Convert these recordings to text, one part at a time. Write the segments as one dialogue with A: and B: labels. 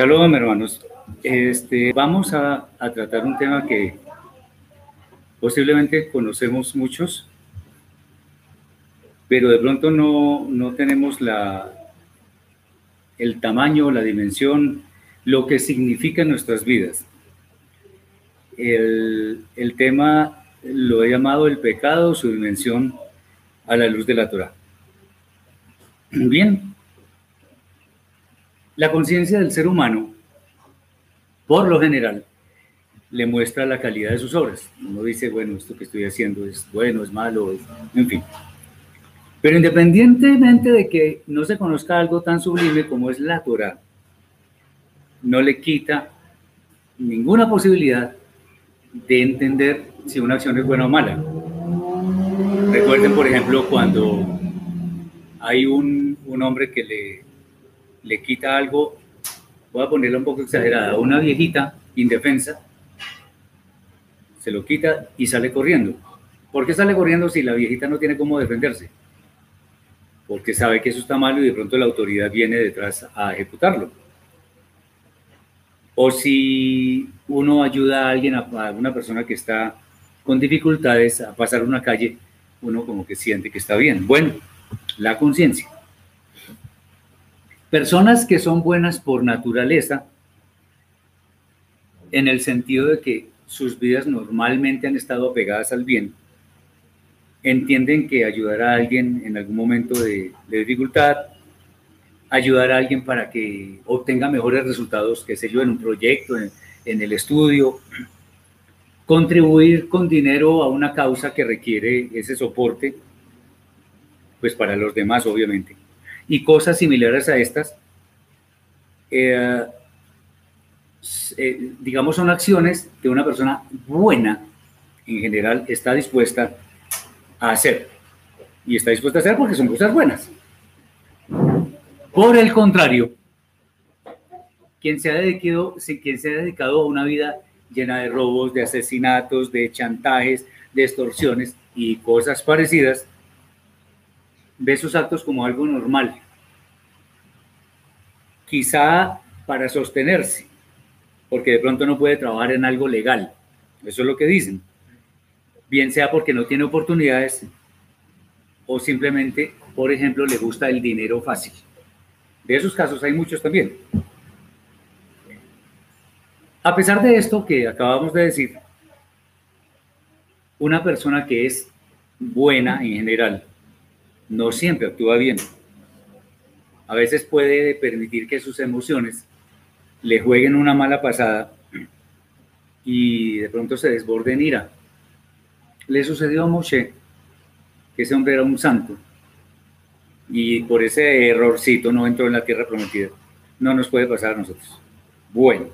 A: Shalom, hermanos. Este, vamos a, tratar un tema que posiblemente conocemos muchos, pero de pronto no, no tenemos la, el tamaño, la dimensión, lo que significa nuestras vidas. El, el tema lo he llamado el pecado, su dimensión a la luz de la Torah. Bien, la conciencia del ser humano, por lo general, le muestra la calidad de sus obras. Uno dice, bueno, esto que estoy haciendo es bueno, es malo, en fin. Pero independientemente de que no se conozca algo tan sublime como es la Torah, no le quita ninguna posibilidad de entender si una acción es buena o mala. Recuerden, por ejemplo, cuando hay un, un hombre que le le quita algo, voy a ponerlo un poco exagerada, una viejita indefensa, se lo quita y sale corriendo. ¿Por qué sale corriendo si la viejita no tiene cómo defenderse? Porque sabe que eso está malo y de pronto la autoridad viene detrás a ejecutarlo. O si uno ayuda a alguien, a una persona que está con dificultades a pasar una calle, uno como que siente que está bien. Bueno, la conciencia. Personas que son buenas por naturaleza, en el sentido de que sus vidas normalmente han estado apegadas al bien, entienden que ayudar a alguien en algún momento de, dificultad, ayudar a alguien para que obtenga mejores resultados, qué sé yo, en un proyecto, en el estudio, contribuir con dinero a una causa que requiere ese soporte, pues para los demás, obviamente y cosas similares a estas, eh, eh, digamos, son acciones que una persona buena en general está dispuesta a hacer. Y está dispuesta a hacer porque son cosas buenas. Por el contrario, quien se ha dedicado, quien se ha dedicado a una vida llena de robos, de asesinatos, de chantajes, de extorsiones y cosas parecidas, ve sus actos como algo normal. Quizá para sostenerse, porque de pronto no puede trabajar en algo legal. Eso es lo que dicen. Bien sea porque no tiene oportunidades o simplemente, por ejemplo, le gusta el dinero fácil. De esos casos hay muchos también. A pesar de esto que acabamos de decir, una persona que es buena en general, no siempre actúa bien. A veces puede permitir que sus emociones le jueguen una mala pasada y de pronto se desborde en ira. Le sucedió a Moshe, que ese hombre era un santo, y por ese errorcito no entró en la tierra prometida. No nos puede pasar a nosotros. Bueno.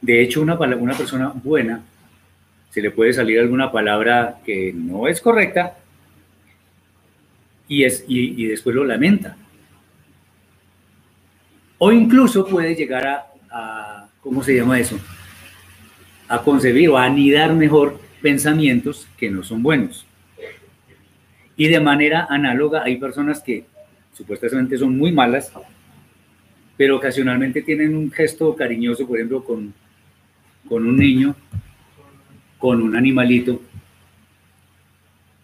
A: De hecho, una, una persona buena, se le puede salir alguna palabra que no es correcta, y, es, y, después lo lamenta. O incluso puede llegar a, a, ¿cómo se llama eso? A concebir o a anidar mejor pensamientos que no son buenos. Y de manera análoga hay personas que supuestamente son muy malas, pero ocasionalmente tienen un gesto cariñoso, por ejemplo, con, con un niño, con un animalito,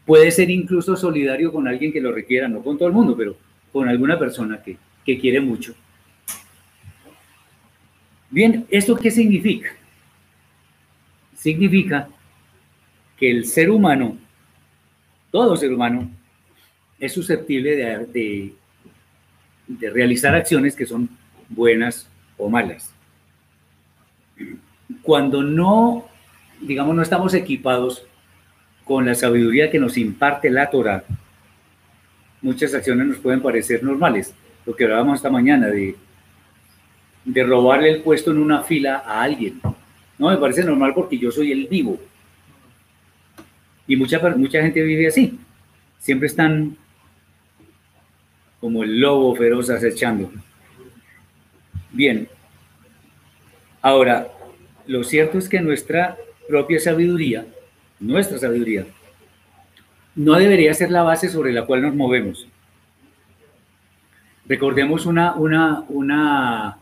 A: Puede ser incluso solidario con alguien que lo requiera, no con todo el mundo, pero con alguna persona que, que quiere mucho. Bien, ¿esto qué significa? Significa que el ser humano, todo ser humano, es susceptible de, de, de, realizar acciones que son buenas o malas. Cuando no, digamos, no estamos equipados con la sabiduría que nos imparte la Torah, muchas acciones nos pueden parecer normales. Lo que hablábamos esta mañana de, de robarle el puesto en una fila a alguien. No me parece normal porque yo soy el vivo. Y mucha, mucha gente vive así. Siempre están como el lobo feroz acechando. Bien. Ahora, lo cierto es que nuestra propia sabiduría nuestra sabiduría, no debería ser la base sobre la cual nos movemos. Recordemos una, una, una,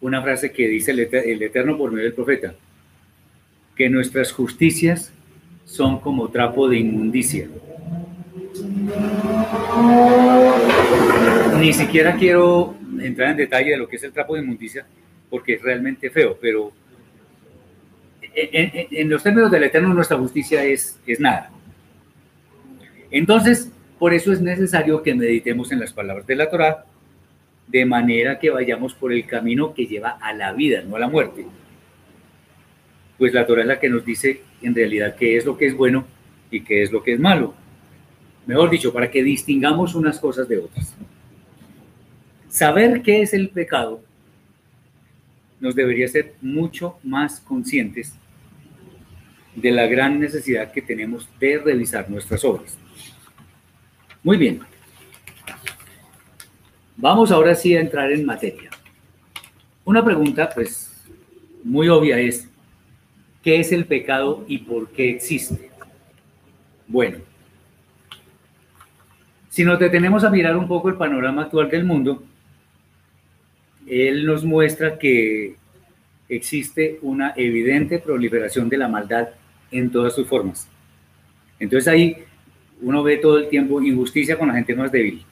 A: una frase que dice el, Eterno por medio del profeta, que nuestras justicias son como trapo de inmundicia. Ni siquiera quiero entrar en detalle de lo que es el trapo de inmundicia, porque es realmente feo, pero en, los términos del Eterno nuestra justicia es, es nada. Entonces, por eso es necesario que meditemos en las palabras de la Torah, de manera que vayamos por el camino que lleva a la vida, no a la muerte. Pues la Torah es la que nos dice en realidad qué es lo que es bueno y qué es lo que es malo. Mejor dicho, para que distingamos unas cosas de otras. Saber qué es el pecado nos debería ser mucho más conscientes de la gran necesidad que tenemos de revisar nuestras obras. Muy bien. Vamos ahora sí a entrar en materia. Una pregunta, pues, muy obvia es, ¿qué es el pecado y por qué existe? Bueno, si nos detenemos a mirar un poco el panorama actual del mundo, él nos muestra que existe una evidente proliferación de la maldad en todas sus formas. Entonces ahí uno ve todo el tiempo injusticia con la gente más débil.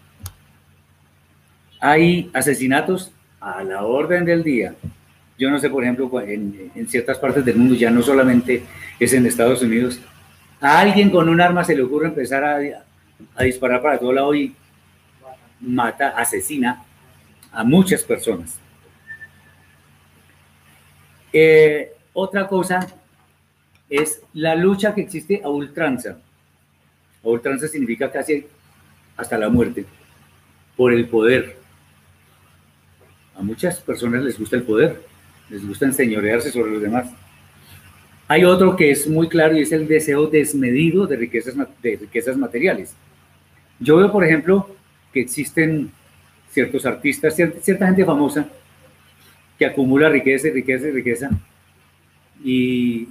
A: Hay asesinatos a la orden del día. Yo no sé, por ejemplo, en, en, ciertas partes del mundo, ya no solamente es en Estados Unidos, a alguien con un arma se le ocurre empezar a, disparar para todo lado y mata, asesina a muchas personas. Eh, otra cosa es la lucha que existe a ultranza. A ultranza significa casi hasta la muerte, por el poder. A muchas personas les gusta el poder, les gusta enseñorearse sobre los demás. Hay otro que es muy claro y es el deseo desmedido de riquezas, de riquezas materiales. Yo veo, por ejemplo, que existen ciertos artistas, cierta, gente famosa que acumula riqueza y riqueza y riqueza y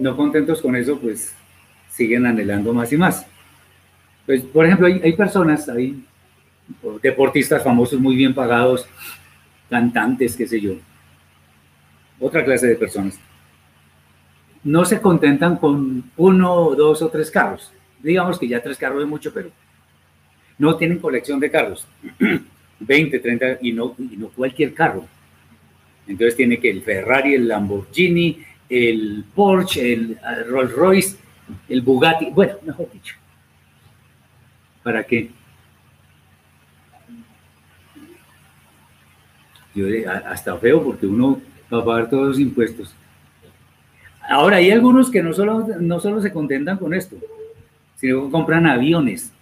A: no contentos con eso, pues siguen anhelando más y más. Pues, por ejemplo, hay, hay personas, hay deportistas famosos muy bien pagados, cantantes, qué sé yo, otra clase de personas. No se contentan con uno, dos o tres carros. Digamos que ya tres carros es mucho, pero no tienen colección de carros. 20, 30 y no, y no cualquier carro. Entonces tiene que el Ferrari, el Lamborghini, el Porsche, el Rolls Royce, el Bugatti, bueno, mejor dicho. ¿Para qué? Yo hasta feo porque uno va a pagar todos los impuestos. Ahora, hay algunos que no solo, no solo se contentan con esto, sino que compran aviones.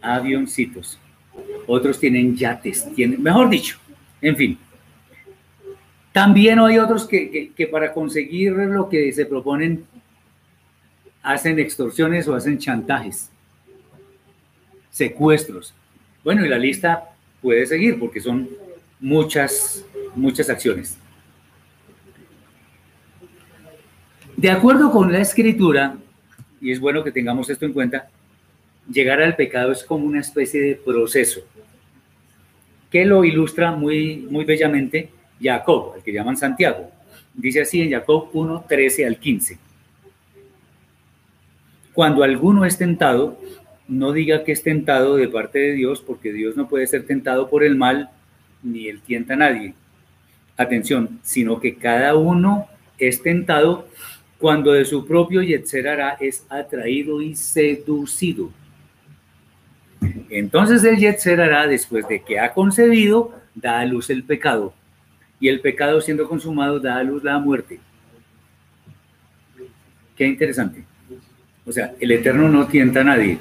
A: Avioncitos. Otros tienen yates, tienen, mejor dicho, en fin. También hay otros que, que para conseguir lo que se proponen hacen extorsiones o hacen chantajes, secuestros. Bueno, y la lista puede seguir porque son muchas, muchas acciones. De acuerdo con la escritura, y es bueno que tengamos esto en cuenta, llegar al pecado es como una especie de proceso que lo ilustra muy, muy bellamente Jacob, el que llaman Santiago. Dice así en Jacob 1, 13 al 15. Cuando alguno es tentado, no diga que es tentado de parte de Dios, porque Dios no puede ser tentado por el mal, ni él tienta a nadie. Atención, sino que cada uno es tentado cuando de su propio Yetzer es atraído y seducido. Entonces el Yetzer después de que ha concebido, da a luz el pecado. Y el pecado siendo consumado, da a luz la muerte. Qué interesante. O sea, el Eterno no tienta a nadie.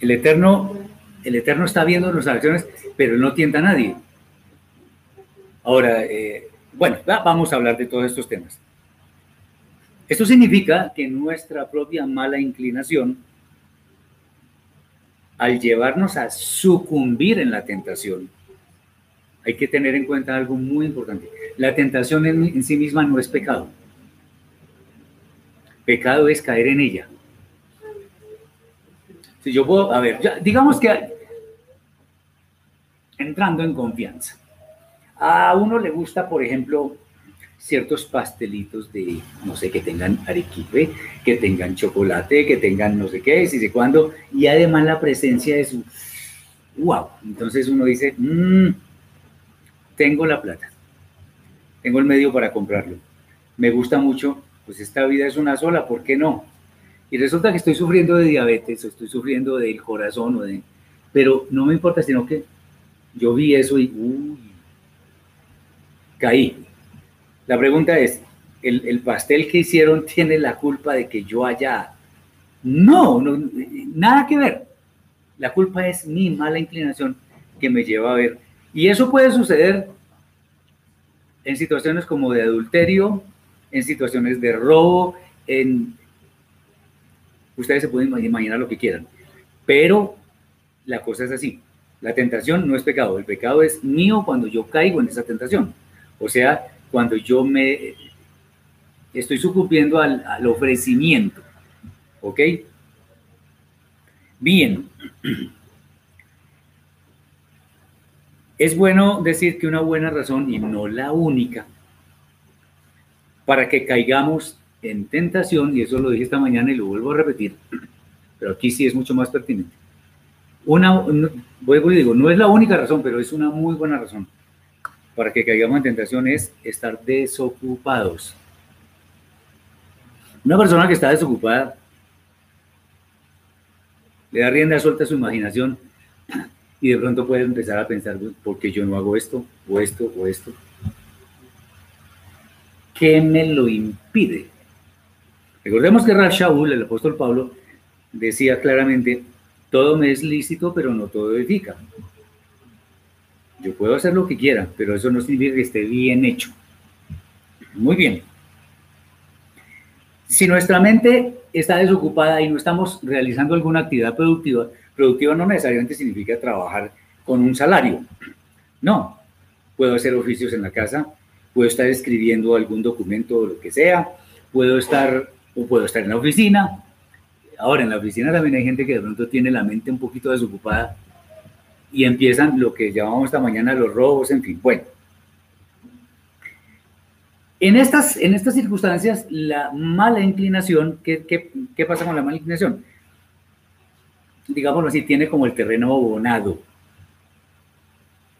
A: El Eterno, el Eterno está viendo nuestras acciones, pero no tienta a nadie. Ahora, eh, bueno, vamos a hablar de todos estos temas. Esto significa que nuestra propia mala inclinación, al llevarnos a sucumbir en la tentación, hay que tener en cuenta algo muy importante. La tentación en, sí misma no es pecado. Pecado es caer en ella. Si yo puedo, a ver, digamos que entrando en confianza. A uno le gusta, por ejemplo, ciertos pastelitos de, no sé, que tengan arequipe, que tengan chocolate, que tengan no sé qué, si sé cuándo, y además la presencia de su, wow, entonces uno dice, mmm, tengo la plata, tengo el medio para comprarlo, me gusta mucho, pues esta vida es una sola, ¿por qué no? Y resulta que estoy sufriendo de diabetes, o estoy sufriendo del corazón, o de, pero no me importa, sino que yo vi eso y caí. La pregunta es, ¿el, pastel que hicieron tiene la culpa de que yo haya... No, no, nada que ver. La culpa es mi mala inclinación que me lleva a ver. Y eso puede suceder en situaciones como de adulterio, en situaciones de robo, en... Ustedes se pueden imaginar lo que quieran. Pero la cosa es así. La tentación no es pecado, el pecado es mío cuando yo caigo en esa tentación. O sea, cuando yo me estoy sucumbiendo al, ofrecimiento. ¿Ok? Bien. Es bueno decir que una buena razón, y no la única, para que caigamos en tentación, y eso lo dije esta mañana y lo vuelvo a repetir, pero aquí sí es mucho más pertinente, una, vuelvo y digo, no es la única razón, pero es una muy buena razón para que caigamos en tentación es estar desocupados. Una persona que está desocupada le da rienda suelta a su imaginación y de pronto puede empezar a pensar, ¿por qué yo no hago esto, o esto, o esto? ¿Qué me lo impide? Recordemos que Rav Shaul, el apóstol Pablo, decía claramente, todo me es lícito, pero no todo edifica. Yo puedo hacer lo que quiera, pero eso no significa que esté bien hecho. Muy bien. Si nuestra mente está desocupada y no estamos realizando alguna actividad productiva, productiva no necesariamente significa trabajar con un salario. No, puedo hacer oficios en la casa, puedo estar escribiendo algún documento o lo que sea, puedo estar o puedo estar en la oficina, Ahora, en la oficina también hay gente que de pronto tiene la mente un poquito desocupada y empiezan lo que llamamos esta mañana los robos, en fin. Bueno, en estas, en estas circunstancias, la mala inclinación, ¿qué, qué, pasa con la mala inclinación? Digámoslo así, tiene como el terreno abonado.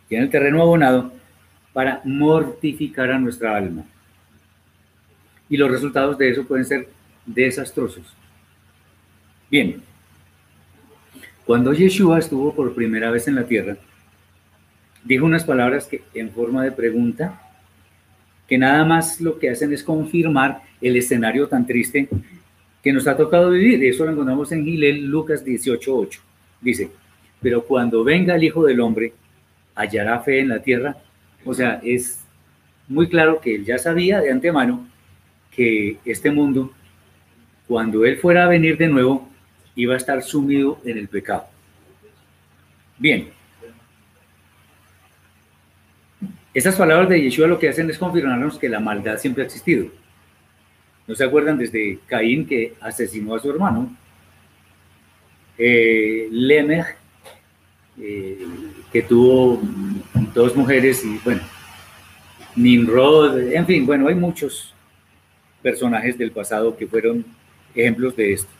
A: Tiene el terreno abonado para mortificar a nuestra alma. Y los resultados de eso pueden ser desastrosos. Bien, cuando Yeshua estuvo por primera vez en la tierra, dijo unas palabras que en forma de pregunta, que nada más lo que hacen es confirmar el escenario tan triste que nos ha tocado vivir. Eso lo encontramos en Gilel, Lucas 18:8. Dice, pero cuando venga el Hijo del Hombre, hallará fe en la tierra. O sea, es muy claro que él ya sabía de antemano que este mundo, cuando él fuera a venir de nuevo, iba a estar sumido en el pecado. Bien. Esas palabras de Yeshua lo que hacen es confirmarnos que la maldad siempre ha existido. ¿No se acuerdan desde Caín que asesinó a su hermano? Eh, eh, que tuvo dos mujeres y bueno, Nimrod, en fin, bueno, hay muchos personajes del pasado que fueron ejemplos de esto.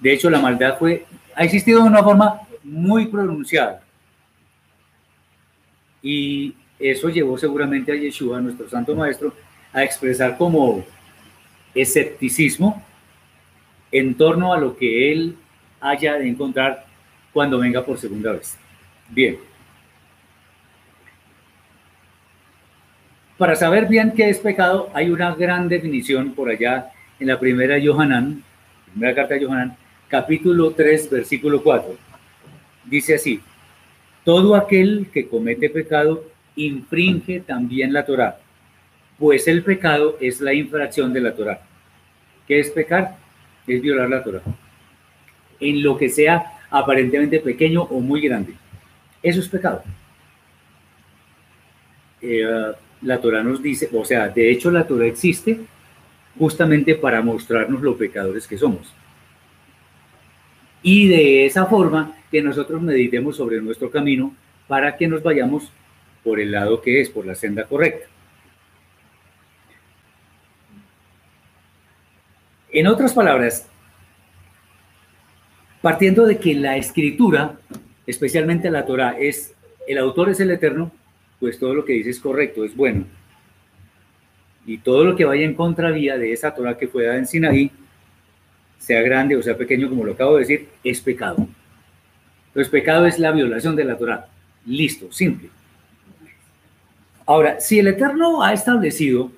A: De hecho, la maldad fue, ha existido de una forma muy pronunciada. Y eso llevó seguramente a Yeshua, nuestro santo maestro, a expresar como escepticismo en torno a lo que él haya de encontrar cuando venga por segunda vez. Bien. Para saber bien qué es pecado, hay una gran definición por allá en la primera Yohanan, primera carta de Yohanan, capítulo 3, versículo 4. Dice así, todo aquel que comete pecado infringe también la Torá, pues el pecado es la infracción de la Torá. ¿Qué es pecar? Es violar la Torá. En lo que sea aparentemente pequeño o muy grande. Eso es pecado. Eh, la Torah nos dice, o sea, de hecho la Torah existe justamente para mostrarnos lo pecadores que somos. Y de esa forma que nosotros meditemos sobre nuestro camino para que nos vayamos por el lado que es, por la senda correcta. En otras palabras, partiendo de que la escritura, especialmente la Torah, es el autor es el eterno, pues todo lo que dice es correcto, es bueno. Y todo lo que vaya en contravía de esa Torah que fue dada en Sinaí, sea grande o sea pequeño, como lo acabo de decir, es pecado. Entonces, pecado es la violación de la Torah. Listo, simple. Ahora, si el Eterno ha establecido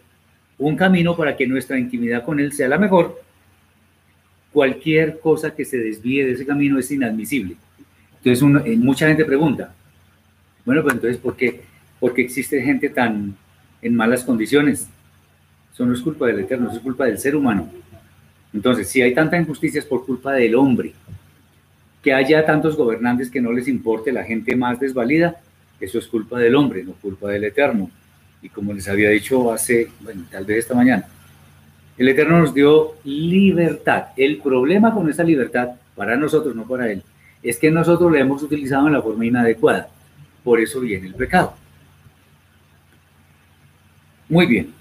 A: un camino para que nuestra intimidad con Él sea la mejor, cualquier cosa que se desvíe de ese camino es inadmisible. Entonces, eh, mucha gente pregunta, bueno, pues entonces, ¿por qué? Porque existe gente tan en malas condiciones. Eso no es culpa del Eterno, eso es culpa del ser humano. Entonces, si hay tanta injusticia es por culpa del hombre. Que haya tantos gobernantes que no les importe la gente más desvalida, eso es culpa del hombre, no culpa del Eterno. Y como les había dicho hace, bueno, tal vez esta mañana, el Eterno nos dio libertad. El problema con esa libertad, para nosotros, no para Él, es que nosotros la hemos utilizado en la forma inadecuada. Por eso viene el pecado. Muy bien.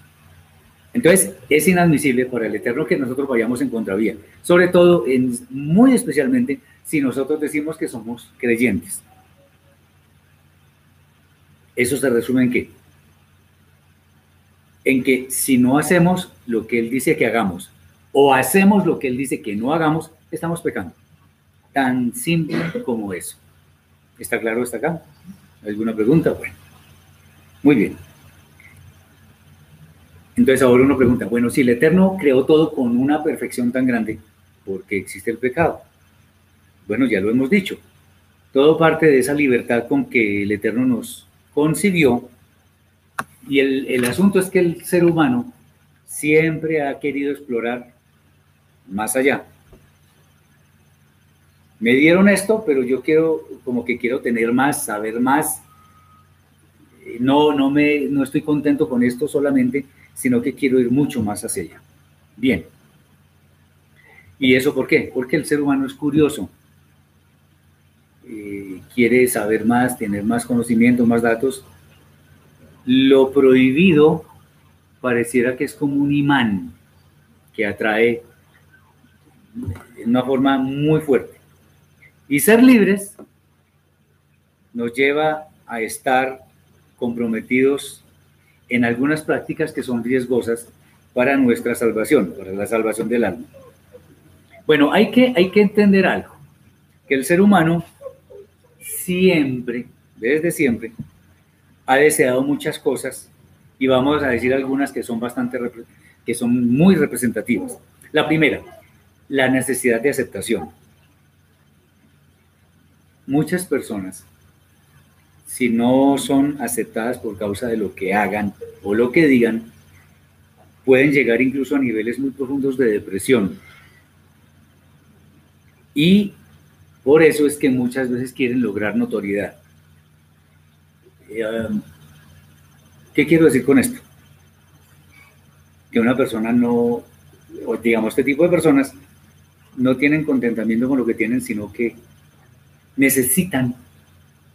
A: Entonces, es inadmisible para el Eterno que nosotros vayamos en contravía. Sobre todo, en, muy especialmente, si nosotros decimos que somos creyentes. Eso se resume en qué? En que si no hacemos lo que Él dice que hagamos o hacemos lo que Él dice que no hagamos, estamos pecando. Tan simple como eso. ¿Está claro hasta acá? ¿Alguna pregunta? Bueno, muy bien. Entonces ahora uno pregunta, bueno, si el Eterno creó todo con una perfección tan grande, ¿por qué existe el pecado? Bueno, ya lo hemos dicho. Todo parte de esa libertad con que el Eterno nos concibió. Y el, asunto es que el ser humano siempre ha querido explorar más allá. Me dieron esto, pero yo quiero, como que quiero tener más, saber más. No, no, me, no estoy contento con esto solamente, sino que quiero ir mucho más hacia allá. Bien. ¿Y eso por qué? Porque el ser humano es curioso. Eh, quiere saber más, tener más conocimiento, más datos, lo prohibido pareciera que es como un imán que atrae de una forma muy fuerte. Y ser libres nos lleva a estar comprometidos en algunas prácticas que son riesgosas para nuestra salvación, para la salvación del alma. Bueno, hay que, hay que entender algo, que el ser humano siempre, desde siempre, ha deseado muchas cosas y vamos a decir algunas que son bastante, que son muy representativas. La primera, la necesidad de aceptación. Muchas personas, si no son aceptadas por causa de lo que hagan o lo que digan, pueden llegar incluso a niveles muy profundos de depresión. Y por eso es que muchas veces quieren lograr notoriedad. ¿Qué quiero decir con esto? Que una persona no, digamos, este tipo de personas no tienen contentamiento con lo que tienen, sino que necesitan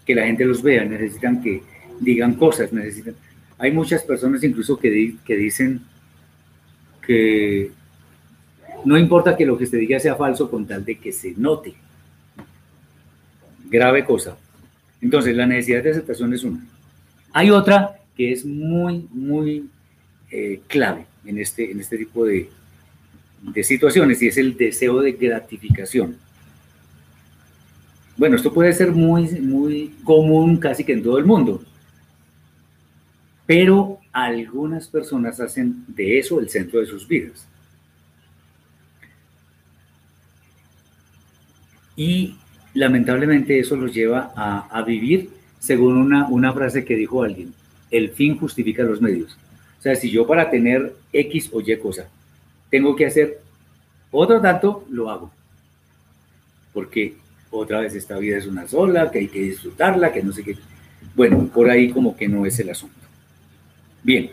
A: que la gente los vea, necesitan que digan cosas, necesitan... Hay muchas personas incluso que, que dicen que no importa que lo que se diga sea falso con tal de que se note grave cosa. Entonces, la necesidad de aceptación es una. Hay otra que es muy, muy eh, clave en este, en este tipo de, de situaciones y es el deseo de gratificación. Bueno, esto puede ser muy, muy común casi que en todo el mundo, pero algunas personas hacen de eso el centro de sus vidas. Y lamentablemente eso los lleva a, vivir según una, una frase que dijo alguien, el fin justifica los medios. O sea, si yo para tener X o Y cosa tengo que hacer otro tanto, lo hago. Porque otra vez esta vida es una sola, que hay que disfrutarla, que no sé qué. Bueno, por ahí como que no es el asunto. Bien.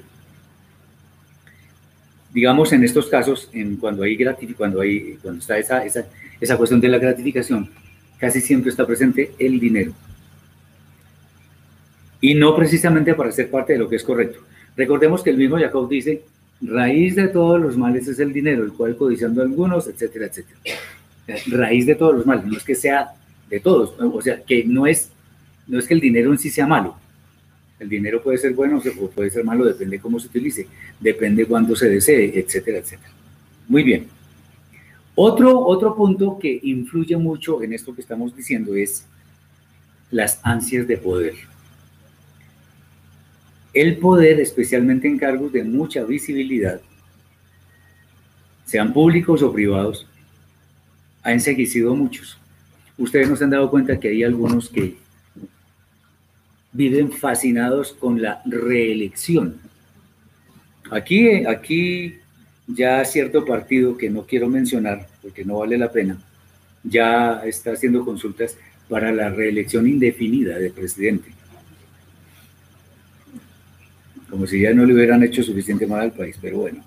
A: digamos en estos casos, en cuando hay cuando hay cuando está esa, esa, esa cuestión de la gratificación, casi siempre está presente el dinero. Y no precisamente para ser parte de lo que es correcto. Recordemos que el mismo Jacob dice, raíz de todos los males es el dinero, el cual codiciando algunos, etcétera, etcétera. Raíz de todos los males, no es que sea de todos, o sea, que no es, no es que el dinero en sí sea malo. El dinero puede ser bueno o puede ser malo, depende cómo se utilice, depende cuándo se desee, etcétera, etcétera. Muy bien. Otro, otro punto que influye mucho en esto que estamos diciendo es las ansias de poder. El poder, especialmente en cargos de mucha visibilidad, sean públicos o privados, ha enseguecido muchos. Ustedes no se han dado cuenta que hay algunos que viven fascinados con la reelección. Aquí, aquí ya cierto partido que no quiero mencionar porque no vale la pena, ya está haciendo consultas para la reelección indefinida del presidente. Como si ya no le hubieran hecho suficiente mal al país, pero bueno.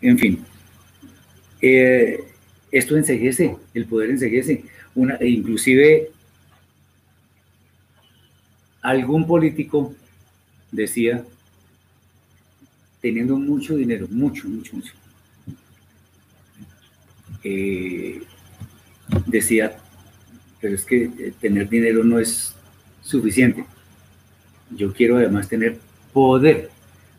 A: En fin. Eh, esto enseguece, el poder enseguece. Una, e inclusive algún político decía, teniendo mucho dinero, mucho, mucho, mucho, eh, decía, pero es que eh, tener dinero no es suficiente. Yo quiero además tener poder.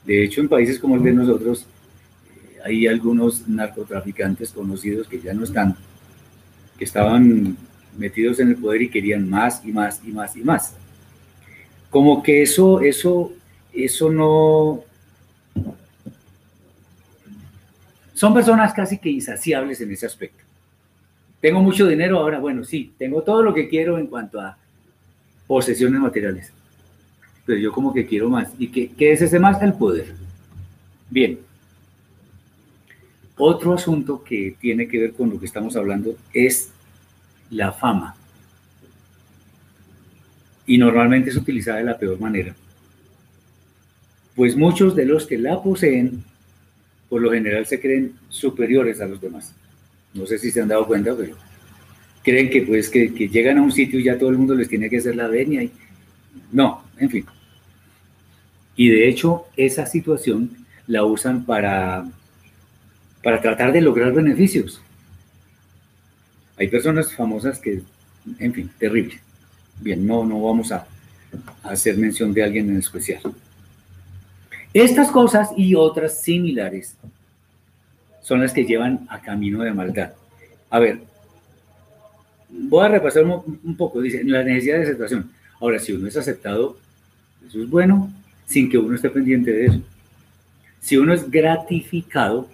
A: De hecho, en países como el de nosotros, eh, hay algunos narcotraficantes conocidos que ya no están, que estaban metidos en el poder y querían más y más y más y más como que eso, eso, eso no... Son personas casi que insaciables en ese aspecto. Tengo mucho dinero ahora, bueno, sí, tengo todo lo que quiero en cuanto a posesiones materiales. Pero yo como que quiero más. ¿Y qué, qué es ese más? El poder. Bien. Otro asunto que tiene que ver con lo que estamos hablando es la fama y normalmente es utilizada de la peor manera. Pues muchos de los que la poseen, por lo general se creen superiores a los demás. No sé si se han dado cuenta, pero creen que pues que, llegan a un sitio y ya todo el mundo les tiene que hacer la venia. Y... No, en fin. Y de hecho, esa situación la usan para, para tratar de lograr beneficios. Hay personas famosas que, en fin, terrible. Bien, no, no vamos a, hacer mención de alguien en especial. Estas cosas y otras similares son las que llevan a camino de maldad. A ver, voy a repasar un, poco. Dice, la necesidad de aceptación. Ahora, si uno es aceptado, eso es bueno, sin que uno esté pendiente de eso. Si uno es gratificado,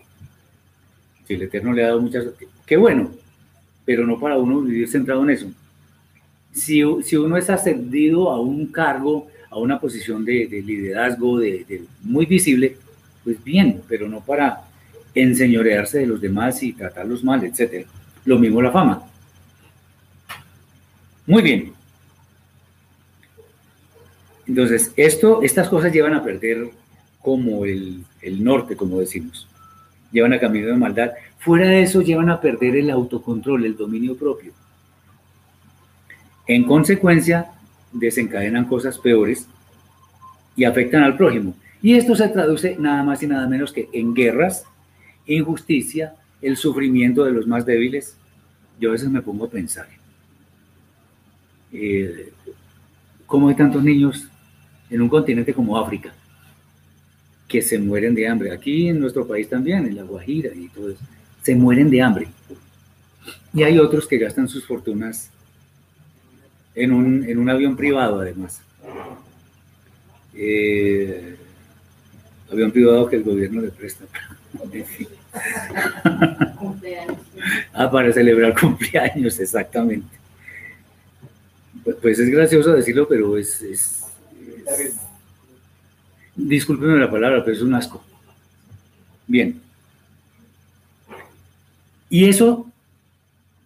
A: si el Eterno le ha dado muchas, qué bueno, pero no para uno vivir centrado en eso si, uno es ascendido a un cargo, a una posición de, liderazgo de, muy visible, pues bien, pero no para enseñorearse de los demás y tratarlos mal, etc. Lo mismo la fama. Muy bien. Entonces, esto, estas cosas llevan a perder como el, el norte, como decimos. Llevan a camino de maldad. Fuera de eso, llevan a perder el autocontrol, el dominio propio. En consecuencia, desencadenan cosas peores y afectan al prójimo. Y esto se traduce nada más y nada menos que en guerras, injusticia, el sufrimiento de los más débiles. Yo a veces me pongo a pensar, eh, ¿cómo hay tantos niños en un continente como África que se mueren de hambre? Aquí en nuestro país también, en La Guajira y todo eso, se mueren de hambre. Y hay otros que gastan sus fortunas en un, avión privado además. Eh, avión privado que el gobierno le presta. ah, para celebrar cumpleaños, exactamente. Pues es gracioso decirlo, pero es, es, es discúlpenme la palabra, pero es un asco. Bien. Y eso,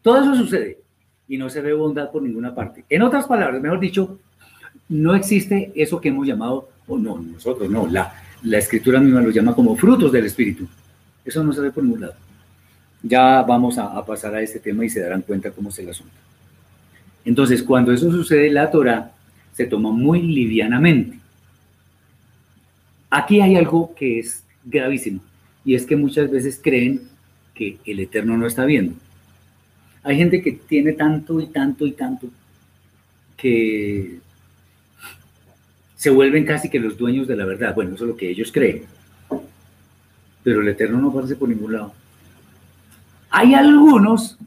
A: todo eso sucede y no se ve bondad por ninguna parte. En otras palabras, mejor dicho, no existe eso que hemos llamado, o no, nosotros no, la, la escritura misma lo llama como frutos del Espíritu. Eso no se ve por ningún lado. Ya vamos a, pasar a este tema y se darán cuenta cómo es el asunto. Entonces, cuando eso sucede, la Torah se toma muy livianamente. Aquí hay algo que es gravísimo, y es que muchas veces creen que el Eterno no está viendo. Hay gente que tiene tanto y tanto y tanto que se vuelven casi que los dueños de la verdad. Bueno, eso es lo que ellos creen. Pero el Eterno no aparece por ningún lado. Hay algunos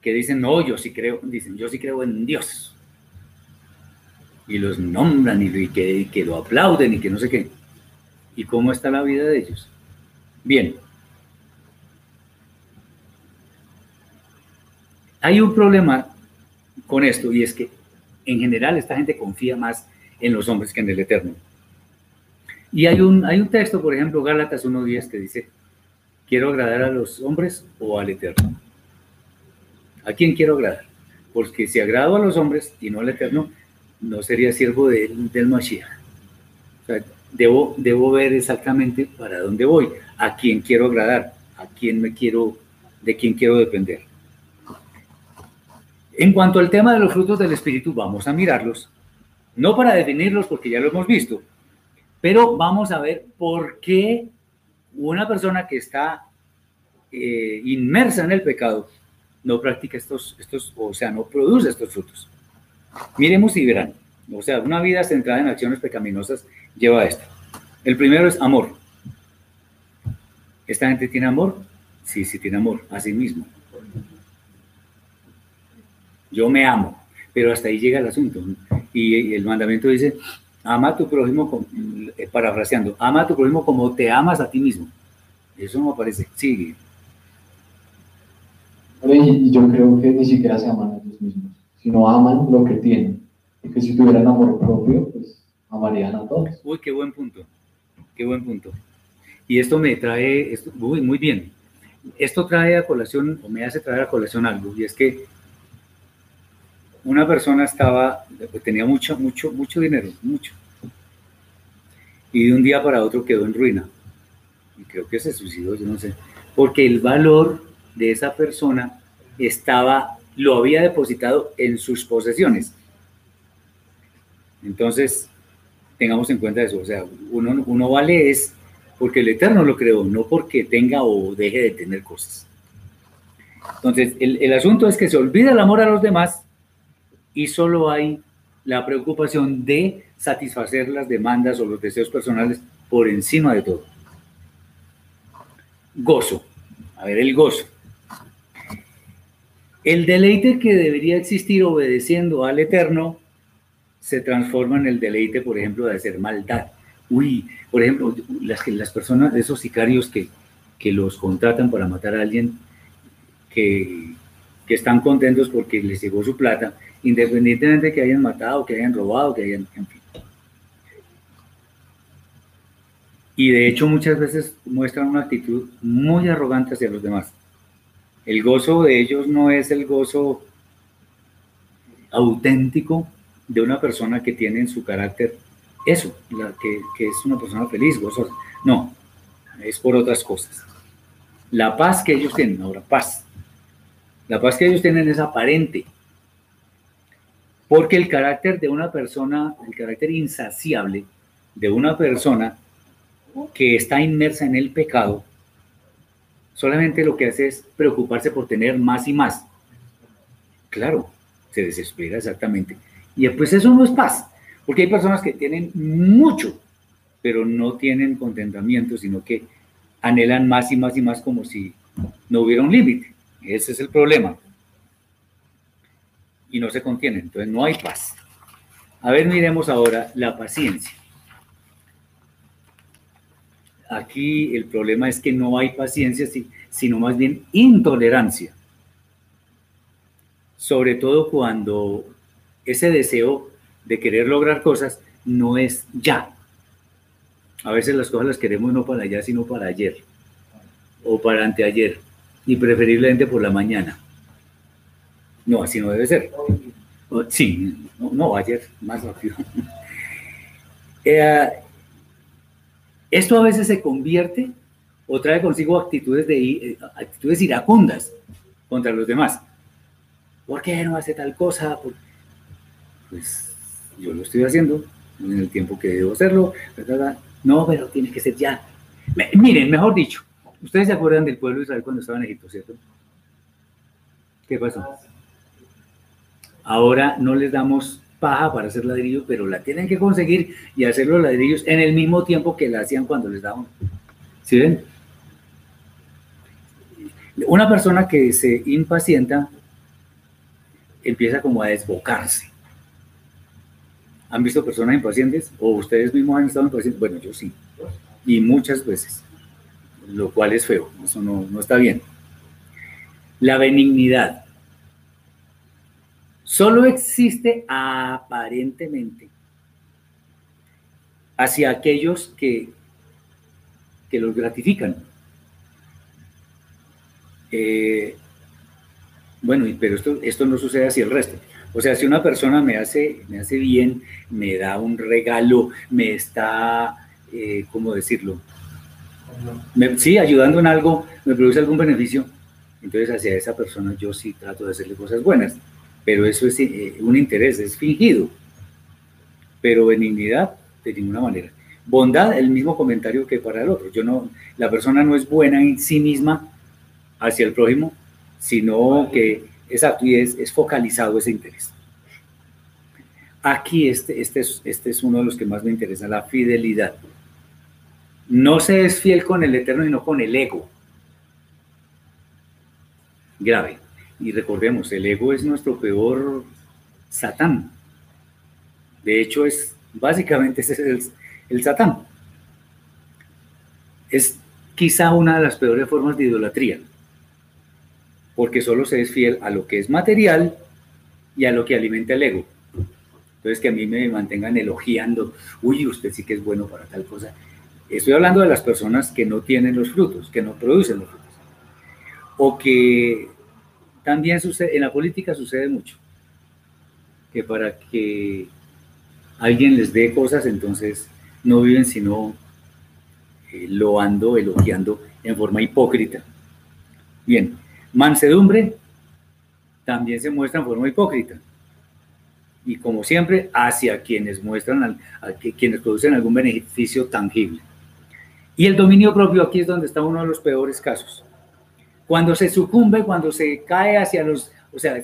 A: que dicen, no, yo sí creo, dicen, yo sí creo en Dios. Y los nombran y, que, que lo aplauden y que no sé qué. ¿Y cómo está la vida de ellos? Bien. Hay un problema con esto y es que en general esta gente confía más en los hombres que en el Eterno. Y hay un, hay un texto, por ejemplo, Gálatas 1.10, que dice, ¿quiero agradar a los hombres o al Eterno? ¿A quién quiero agradar? Porque si agrado a los hombres y no al Eterno, no sería siervo del Mashiach. Debo, debo ver exactamente para dónde voy, a quién quiero agradar, a quién me quiero, de quién quiero depender. En cuanto al tema de los frutos del Espíritu, vamos a mirarlos, no para definirlos porque ya lo hemos visto, pero vamos a ver por qué una persona que está eh, inmersa en el pecado no practica estos, estos, o sea, no produce estos frutos. Miremos y verán. O sea, una vida centrada en acciones pecaminosas lleva a esto. El primero es amor. ¿Esta gente tiene amor? Sí, sí tiene amor a sí mismo yo me amo, pero hasta ahí llega el asunto. Y el mandamiento dice, ama a tu prójimo, eh, parafraseando, ama a tu prójimo como te amas a ti mismo. Eso no aparece, sigue.
B: Y yo creo que ni siquiera se aman a ellos mismos, sino aman lo que tienen. Y que si tuvieran amor propio, pues amarían a todos.
A: Uy, qué buen punto, qué buen punto. Y esto me trae, esto, uy, muy bien, esto trae a colación, o me hace traer a colación algo, y es que una persona estaba, tenía mucho, mucho, mucho dinero, mucho. Y de un día para otro quedó en ruina. Y creo que se suicidó, yo no sé. Porque el valor de esa persona estaba, lo había depositado en sus posesiones. Entonces, tengamos en cuenta eso. O sea, uno, uno vale es porque el Eterno lo creó, no porque tenga o deje de tener cosas. Entonces, el, el asunto es que se olvida el amor a los demás y solo hay la preocupación de satisfacer las demandas o los deseos personales por encima de todo. Gozo. A ver, el gozo. El deleite que debería existir obedeciendo al Eterno se transforma en el deleite, por ejemplo, de hacer maldad. Uy, por ejemplo, las, las personas, esos sicarios que, que los contratan para matar a alguien, que, que están contentos porque les llegó su plata, independientemente de que hayan matado, que hayan robado, que hayan... En fin. Y de hecho muchas veces muestran una actitud muy arrogante hacia los demás. El gozo de ellos no es el gozo auténtico de una persona que tiene en su carácter eso, la que, que es una persona feliz, gozosa. No, es por otras cosas. La paz que ellos tienen, ahora paz. La paz que ellos tienen es aparente, porque el carácter de una persona, el carácter insaciable de una persona que está inmersa en el pecado, solamente lo que hace es preocuparse por tener más y más. Claro, se desespera exactamente. Y pues eso no es paz, porque hay personas que tienen mucho, pero no tienen contentamiento, sino que anhelan más y más y más como si no hubiera un límite. Ese es el problema y no se contiene, entonces no hay paz. A ver, miremos ahora la paciencia. Aquí el problema es que no hay paciencia, sino más bien intolerancia. Sobre todo cuando ese deseo de querer lograr cosas no es ya. A veces las cosas las queremos no para allá, sino para ayer o para anteayer y preferiblemente por la mañana. No, así no debe ser. Sí, no, ayer, más rápido. Eh, Esto a veces se convierte o trae consigo actitudes, de, eh, actitudes iracundas contra los demás. ¿Por qué no hace tal cosa? Pues yo lo estoy haciendo en el tiempo que debo hacerlo. No, pero tiene que ser ya. Miren, mejor dicho, ustedes se acuerdan del pueblo de Israel cuando estaba en Egipto, ¿cierto? ¿Qué pasó? Ahora no les damos paja para hacer ladrillos, pero la tienen que conseguir y hacer los ladrillos en el mismo tiempo que la hacían cuando les daban. ¿Sí ven? Una persona que se impacienta empieza como a desbocarse. ¿Han visto personas impacientes? ¿O ustedes mismos han estado impacientes? Bueno, yo sí. Y muchas veces. Lo cual es feo. Eso no, no está bien. La benignidad solo existe aparentemente hacia aquellos que, que los gratifican. Eh, bueno, pero esto, esto no sucede así el resto. O sea, si una persona me hace, me hace bien, me da un regalo, me está, eh, ¿cómo decirlo? sí, ayudando en algo, me produce algún beneficio, entonces hacia esa persona yo sí trato de hacerle cosas buenas, pero eso es eh, un interés, es fingido, pero benignidad de ninguna manera. Bondad, el mismo comentario que para el otro. Yo no, la persona no es buena en sí misma hacia el prójimo, sino que, exacto, y es, es focalizado ese interés. Aquí este, este, es, este es uno de los que más me interesa, la fidelidad. No se es fiel con el eterno, sino con el ego. Grave. Y recordemos, el ego es nuestro peor satán. De hecho, es básicamente ese es el, el satán. Es quizá una de las peores formas de idolatría porque solo se es fiel a lo que es material y a lo que alimenta el ego. Entonces que a mí me mantengan elogiando, uy, usted sí que es bueno para tal cosa. Estoy hablando de las personas que no tienen los frutos, que no producen los frutos. O que también sucede, en la política sucede mucho, que para que alguien les dé cosas, entonces no viven sino eh, loando, elogiando en forma hipócrita. Bien, Mansedumbre también se muestra en forma hipócrita. Y como siempre, hacia quienes muestran, a quienes producen algún beneficio tangible. Y el dominio propio aquí es donde está uno de los peores casos. Cuando se sucumbe, cuando se cae hacia los, o sea,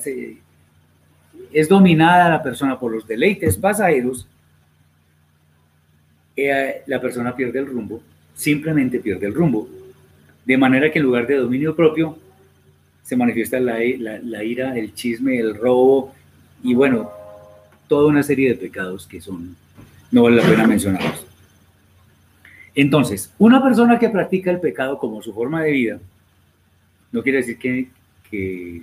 A: es dominada la persona por los deleites pasajeros, eh, la persona pierde el rumbo, simplemente pierde el rumbo. De manera que en lugar de dominio propio, se manifiesta la, ira, el chisme, el robo y bueno, toda una serie de pecados que son, no vale la pena mencionarlos. Entonces, una persona que practica el pecado como su forma de vida, no quiere decir que,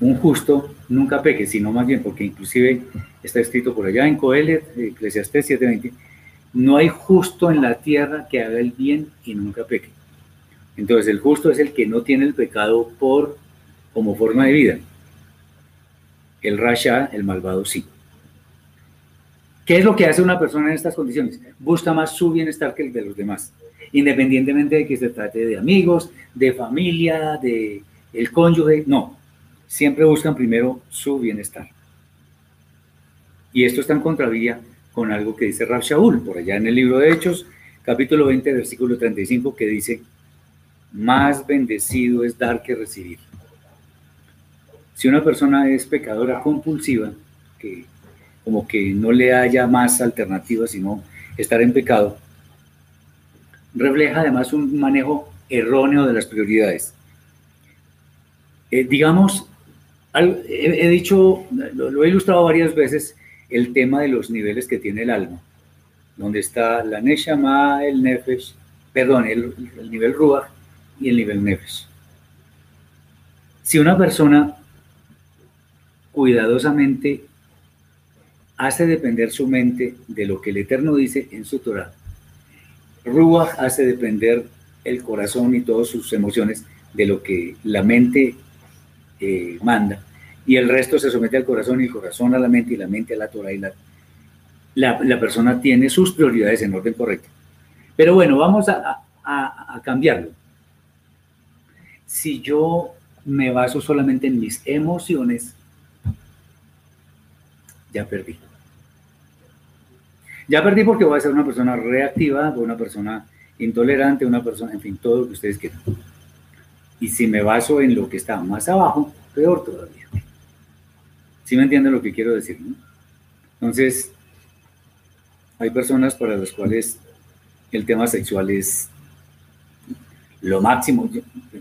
A: un justo nunca peque, sino más bien porque inclusive está escrito por allá en Coelet, Eclesiastés 7:20, no hay justo en la tierra que haga el bien y nunca peque. Entonces el justo es el que no tiene el pecado por como forma de vida. El rasha, el malvado, sí. ¿Qué es lo que hace una persona en estas condiciones? Busca más su bienestar que el de los demás, independientemente de que se trate de amigos, de familia, de el cónyuge, no. Siempre buscan primero su bienestar. Y esto está en contravía con algo que dice Rab Shaul, por allá en el libro de Hechos, capítulo 20, versículo 35, que dice, más bendecido es dar que recibir. Si una persona es pecadora compulsiva, que como que no le haya más alternativa sino estar en pecado, refleja además un manejo erróneo de las prioridades. Eh, digamos, he, dicho, lo, he ilustrado varias veces, el tema de los niveles que tiene el alma, donde está la Neshama, el Nefesh, perdón, el, el nivel Ruach y el nivel Nefesh. Si una persona cuidadosamente hace depender su mente de lo que el Eterno dice en su Torah. Ruach hace depender el corazón y todas sus emociones de lo que la mente eh, manda. Y el resto se somete al corazón y el corazón a la mente y la mente a la Torah. Y la, la, persona tiene sus prioridades en orden correcto. Pero bueno, vamos a, a, cambiarlo. Si yo me baso solamente en mis emociones, ya perdí. Ya perdí porque voy a ser una persona reactiva, una persona intolerante, una persona, en fin, todo lo que ustedes quieran. Y si me baso en lo que está más abajo, peor todavía. ¿Sí me entienden lo que quiero decir? Entonces, hay personas para las cuales el tema sexual es lo máximo,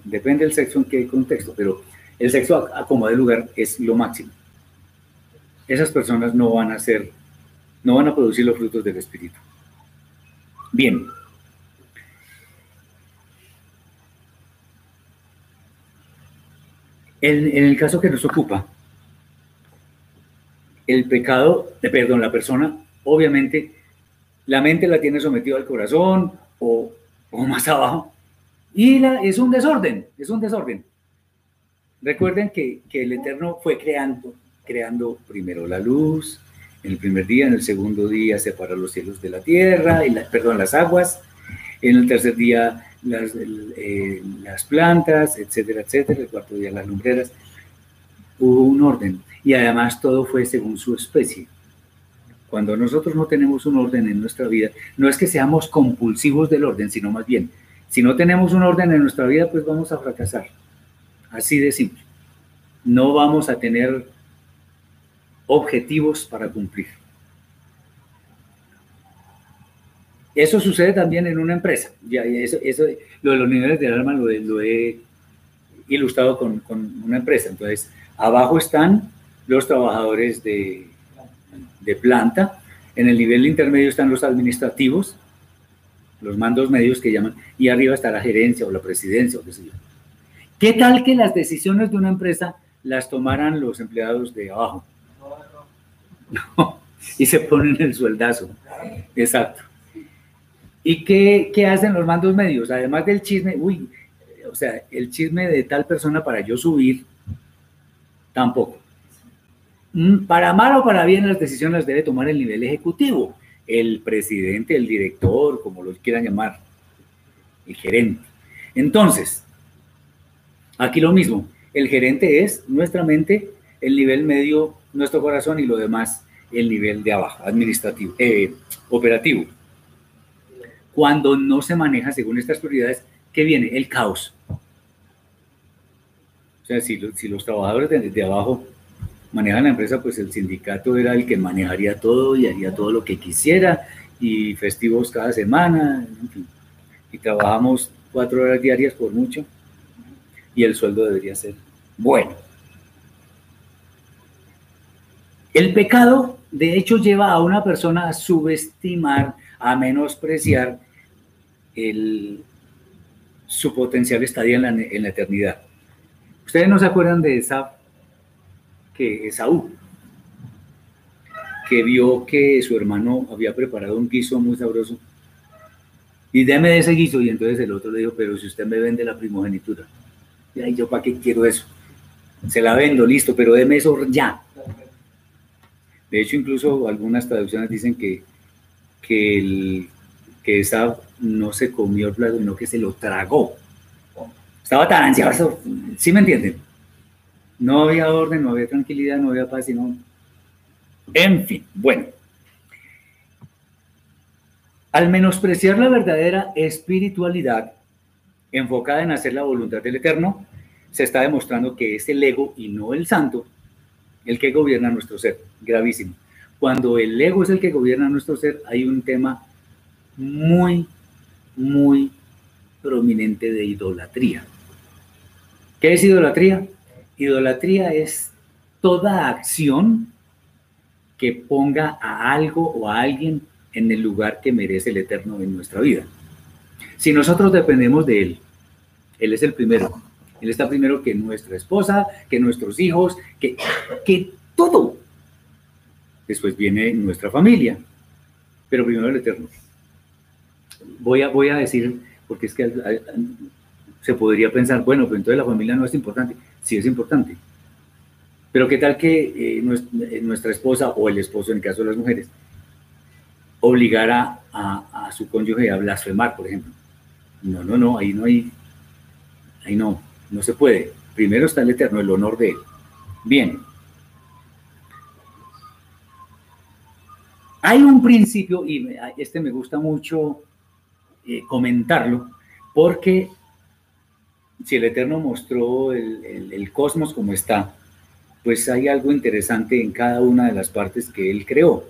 A: depende del sexo en qué contexto, pero el sexo a, como de lugar es lo máximo. Esas personas no van a ser, no van a producir los frutos del espíritu. Bien. En, el caso que nos ocupa, el pecado, eh, perdón, la persona, obviamente, la mente la tiene sometida al corazón o, o más abajo, y es un desorden, es un desorden. Recuerden que, que, el Eterno fue creando, creando primero la luz, en el primer día, en el segundo día separó los cielos de la tierra, y la, perdón, las aguas, en el tercer día las, eh, las plantas, etcétera, etcétera, el cuarto día las lumbreras. Hubo un orden y además todo fue según su especie. Cuando nosotros no tenemos un orden en nuestra vida, no es que seamos compulsivos del orden, sino más bien si no tenemos un orden en nuestra vida, pues vamos a fracasar. Así de simple. No vamos a tener objetivos para cumplir. Eso sucede también en una empresa. Ya, eso, eso, lo de los niveles del alma lo, he ilustrado con, con, una empresa. Entonces, abajo están los trabajadores de, de planta, en el nivel intermedio están los administrativos, los mandos medios que llaman, y arriba está la gerencia o la presidencia o qué sé yo. ¿Qué tal que las decisiones de una empresa las tomaran los empleados de abajo? No, y se ponen el sueldazo. Exacto. ¿Y qué, qué hacen los mandos medios? Además del chisme, uy, o sea, el chisme de tal persona para yo subir, tampoco. Mm, para mal o para bien, las decisiones las debe tomar el nivel ejecutivo el presidente, el director, como lo quieran llamar, el gerente. Entonces, aquí lo mismo, el gerente es nuestra mente, el nivel medio, nuestro corazón y lo demás, el nivel de abajo, administrativo, eh, operativo. Cuando no se maneja según estas prioridades, ¿qué viene? El caos. O sea, si, los trabajadores de abajo manejan la empresa, pues el sindicato era el que manejaría todo y haría todo lo que quisiera y festivos cada semana, en fin. Y trabajamos cuatro horas diarias por mucho y el sueldo debería ser bueno. El pecado, de hecho, lleva a una persona a subestimar, a menospreciar su potencial estadía en la, eternidad. Ustedes no se acuerdan de esa que Esaú, que vio que su hermano había preparado un guiso muy sabroso. Y déme de ese guiso. Y entonces el otro le dijo, pero si usted me vende la primogenitura. Y yo, ¿para qué quiero eso? Se la vendo, listo, pero déme eso ya. De hecho, incluso algunas traducciones dicen que, que, el, que Esaú no se comió el plato, sino que se lo tragó. Estaba tan ansioso, ¿sí me entienden? No había orden, no había tranquilidad, no había paz, sino... En fin, bueno. Al menospreciar la verdadera espiritualidad enfocada en hacer la voluntad del Eterno, se está demostrando que es el ego y no el santo el que gobierna nuestro ser. Gravísimo. Cuando el ego es el que gobierna nuestro ser, hay un tema muy, muy prominente de idolatría. ¿Qué es idolatría? Idolatría es toda acción que ponga a algo o a alguien en el lugar que merece el Eterno en nuestra vida. Si nosotros dependemos de Él, Él es el primero. Él está primero que nuestra esposa, que nuestros hijos, que, que todo. Después viene nuestra familia, pero primero el Eterno. Voy a, voy a decir, porque es que se podría pensar, bueno, pero entonces la familia no es importante sí es importante. Pero qué tal que eh, eh, nuestra esposa o el esposo, en el caso de las mujeres, obligara a, a su cónyuge a blasfemar, por ejemplo. No, no, no, ahí no hay, ahí no, no se puede. Primero está el Eterno, el honor de él. Bien. Hay un principio, y este me gusta mucho eh, comentarlo, porque si el Eterno mostró el, cosmos como está, pues hay algo interesante en cada una de las partes que él creó.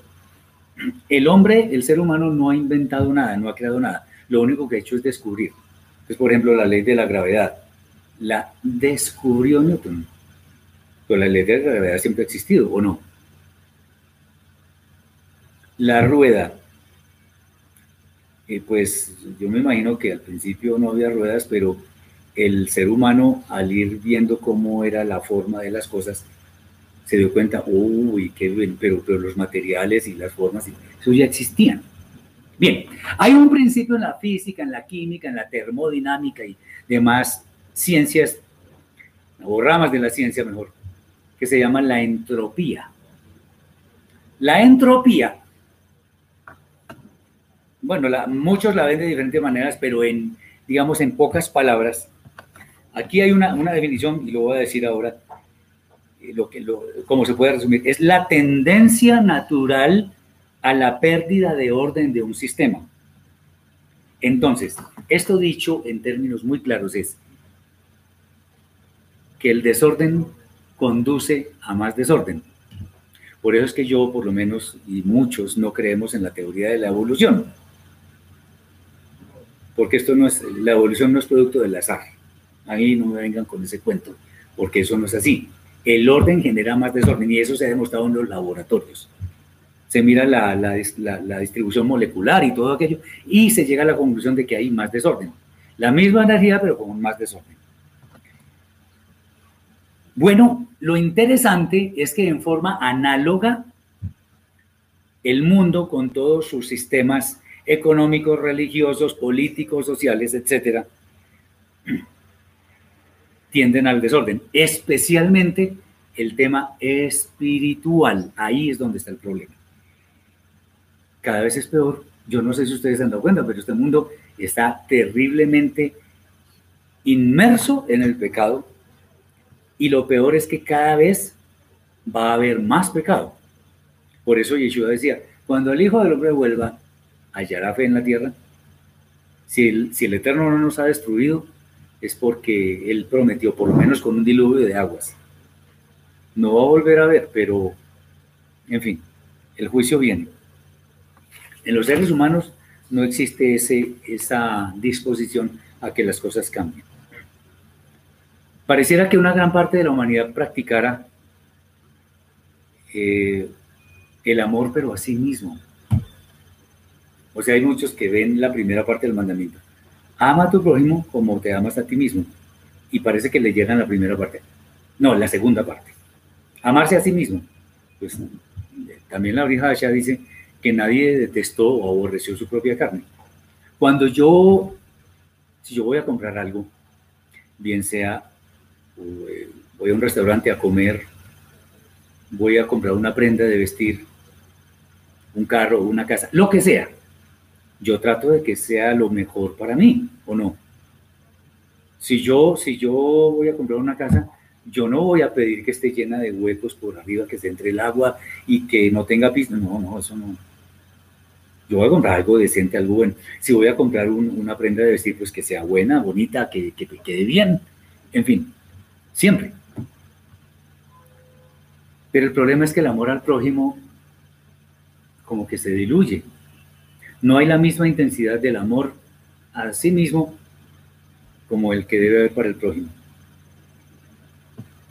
A: El hombre, el ser humano, no ha inventado nada, no ha creado nada. Lo único que ha hecho es descubrir. Entonces, por ejemplo, la ley de la gravedad. La descubrió Newton. Pero la ley de la gravedad siempre ha existido, ¿o no? La rueda. Eh, pues yo me imagino que al principio no había ruedas, pero el ser humano al ir viendo cómo era la forma de las cosas, se dio cuenta, uy, qué bien, pero, pero los materiales y las formas, eso ya existían. Bien, hay un principio en la física, en la química, en la termodinámica y demás ciencias, o ramas de la ciencia mejor, que se llama la entropía. La entropía, bueno, muchos la ven de diferentes maneras, pero en, digamos, en pocas palabras, Aquí hay una, definición, y lo voy a decir ahora, eh, lo que, lo, como se puede resumir, es la tendencia natural a la pérdida de orden de un sistema. Entonces, esto dicho en términos muy claros es que el desorden conduce a más desorden. Por eso es que yo, por lo menos, y muchos no creemos en la teoría de la evolución. Porque esto no es, la evolución no es producto del azar. Ahí no me vengan con ese cuento, porque eso no es así. El orden genera más desorden y eso se ha demostrado en los laboratorios. Se mira la, la, distribución molecular y todo aquello y se llega a la conclusión de que hay más desorden. La misma energía, pero con más desorden. Bueno, lo interesante es que en forma análoga, el mundo con todos sus sistemas económicos, religiosos, políticos, sociales, etcétera, tienden al desorden, especialmente el tema espiritual. Ahí es donde está el problema. Cada vez es peor. Yo no sé si ustedes se han dado cuenta, pero este mundo está terriblemente inmerso en el pecado y lo peor es que cada vez va a haber más pecado. Por eso Yeshua decía, cuando el Hijo del Hombre vuelva, hallará fe en la tierra. Si el, si el Eterno no nos ha destruido, es porque él prometió, por lo menos con un diluvio de aguas. No va a volver a ver, pero, en fin, el juicio viene. En los seres humanos no existe ese, esa disposición a que las cosas cambien. Pareciera que una gran parte de la humanidad practicara eh, el amor, pero a sí mismo. O sea, hay muchos que ven la primera parte del mandamiento ama a tu prójimo como te amas a ti mismo. Y parece que le llegan la primera parte. No, la segunda parte. Amarse a sí mismo. Pues también la brija ya dice que nadie detestó o aborreció su propia carne. Cuando yo, si yo voy a comprar algo, bien sea, voy a un restaurante a comer, voy a comprar una prenda de vestir, un carro, una casa, lo que sea, yo trato de que sea lo mejor para mí, ¿o no? Si yo, si yo voy a comprar una casa, yo no voy a pedir que esté llena de huecos por arriba, que se entre el agua y que no tenga piso. No, no, eso no. Yo voy a comprar algo decente, algo bueno. Si voy a comprar una prenda de vestir, pues que sea buena, bonita, que, que quede bien. En fin, siempre. Pero el problema es que el amor al prójimo como que se diluye no hay la misma intensidad del amor a sí mismo como el que debe haber para el prójimo.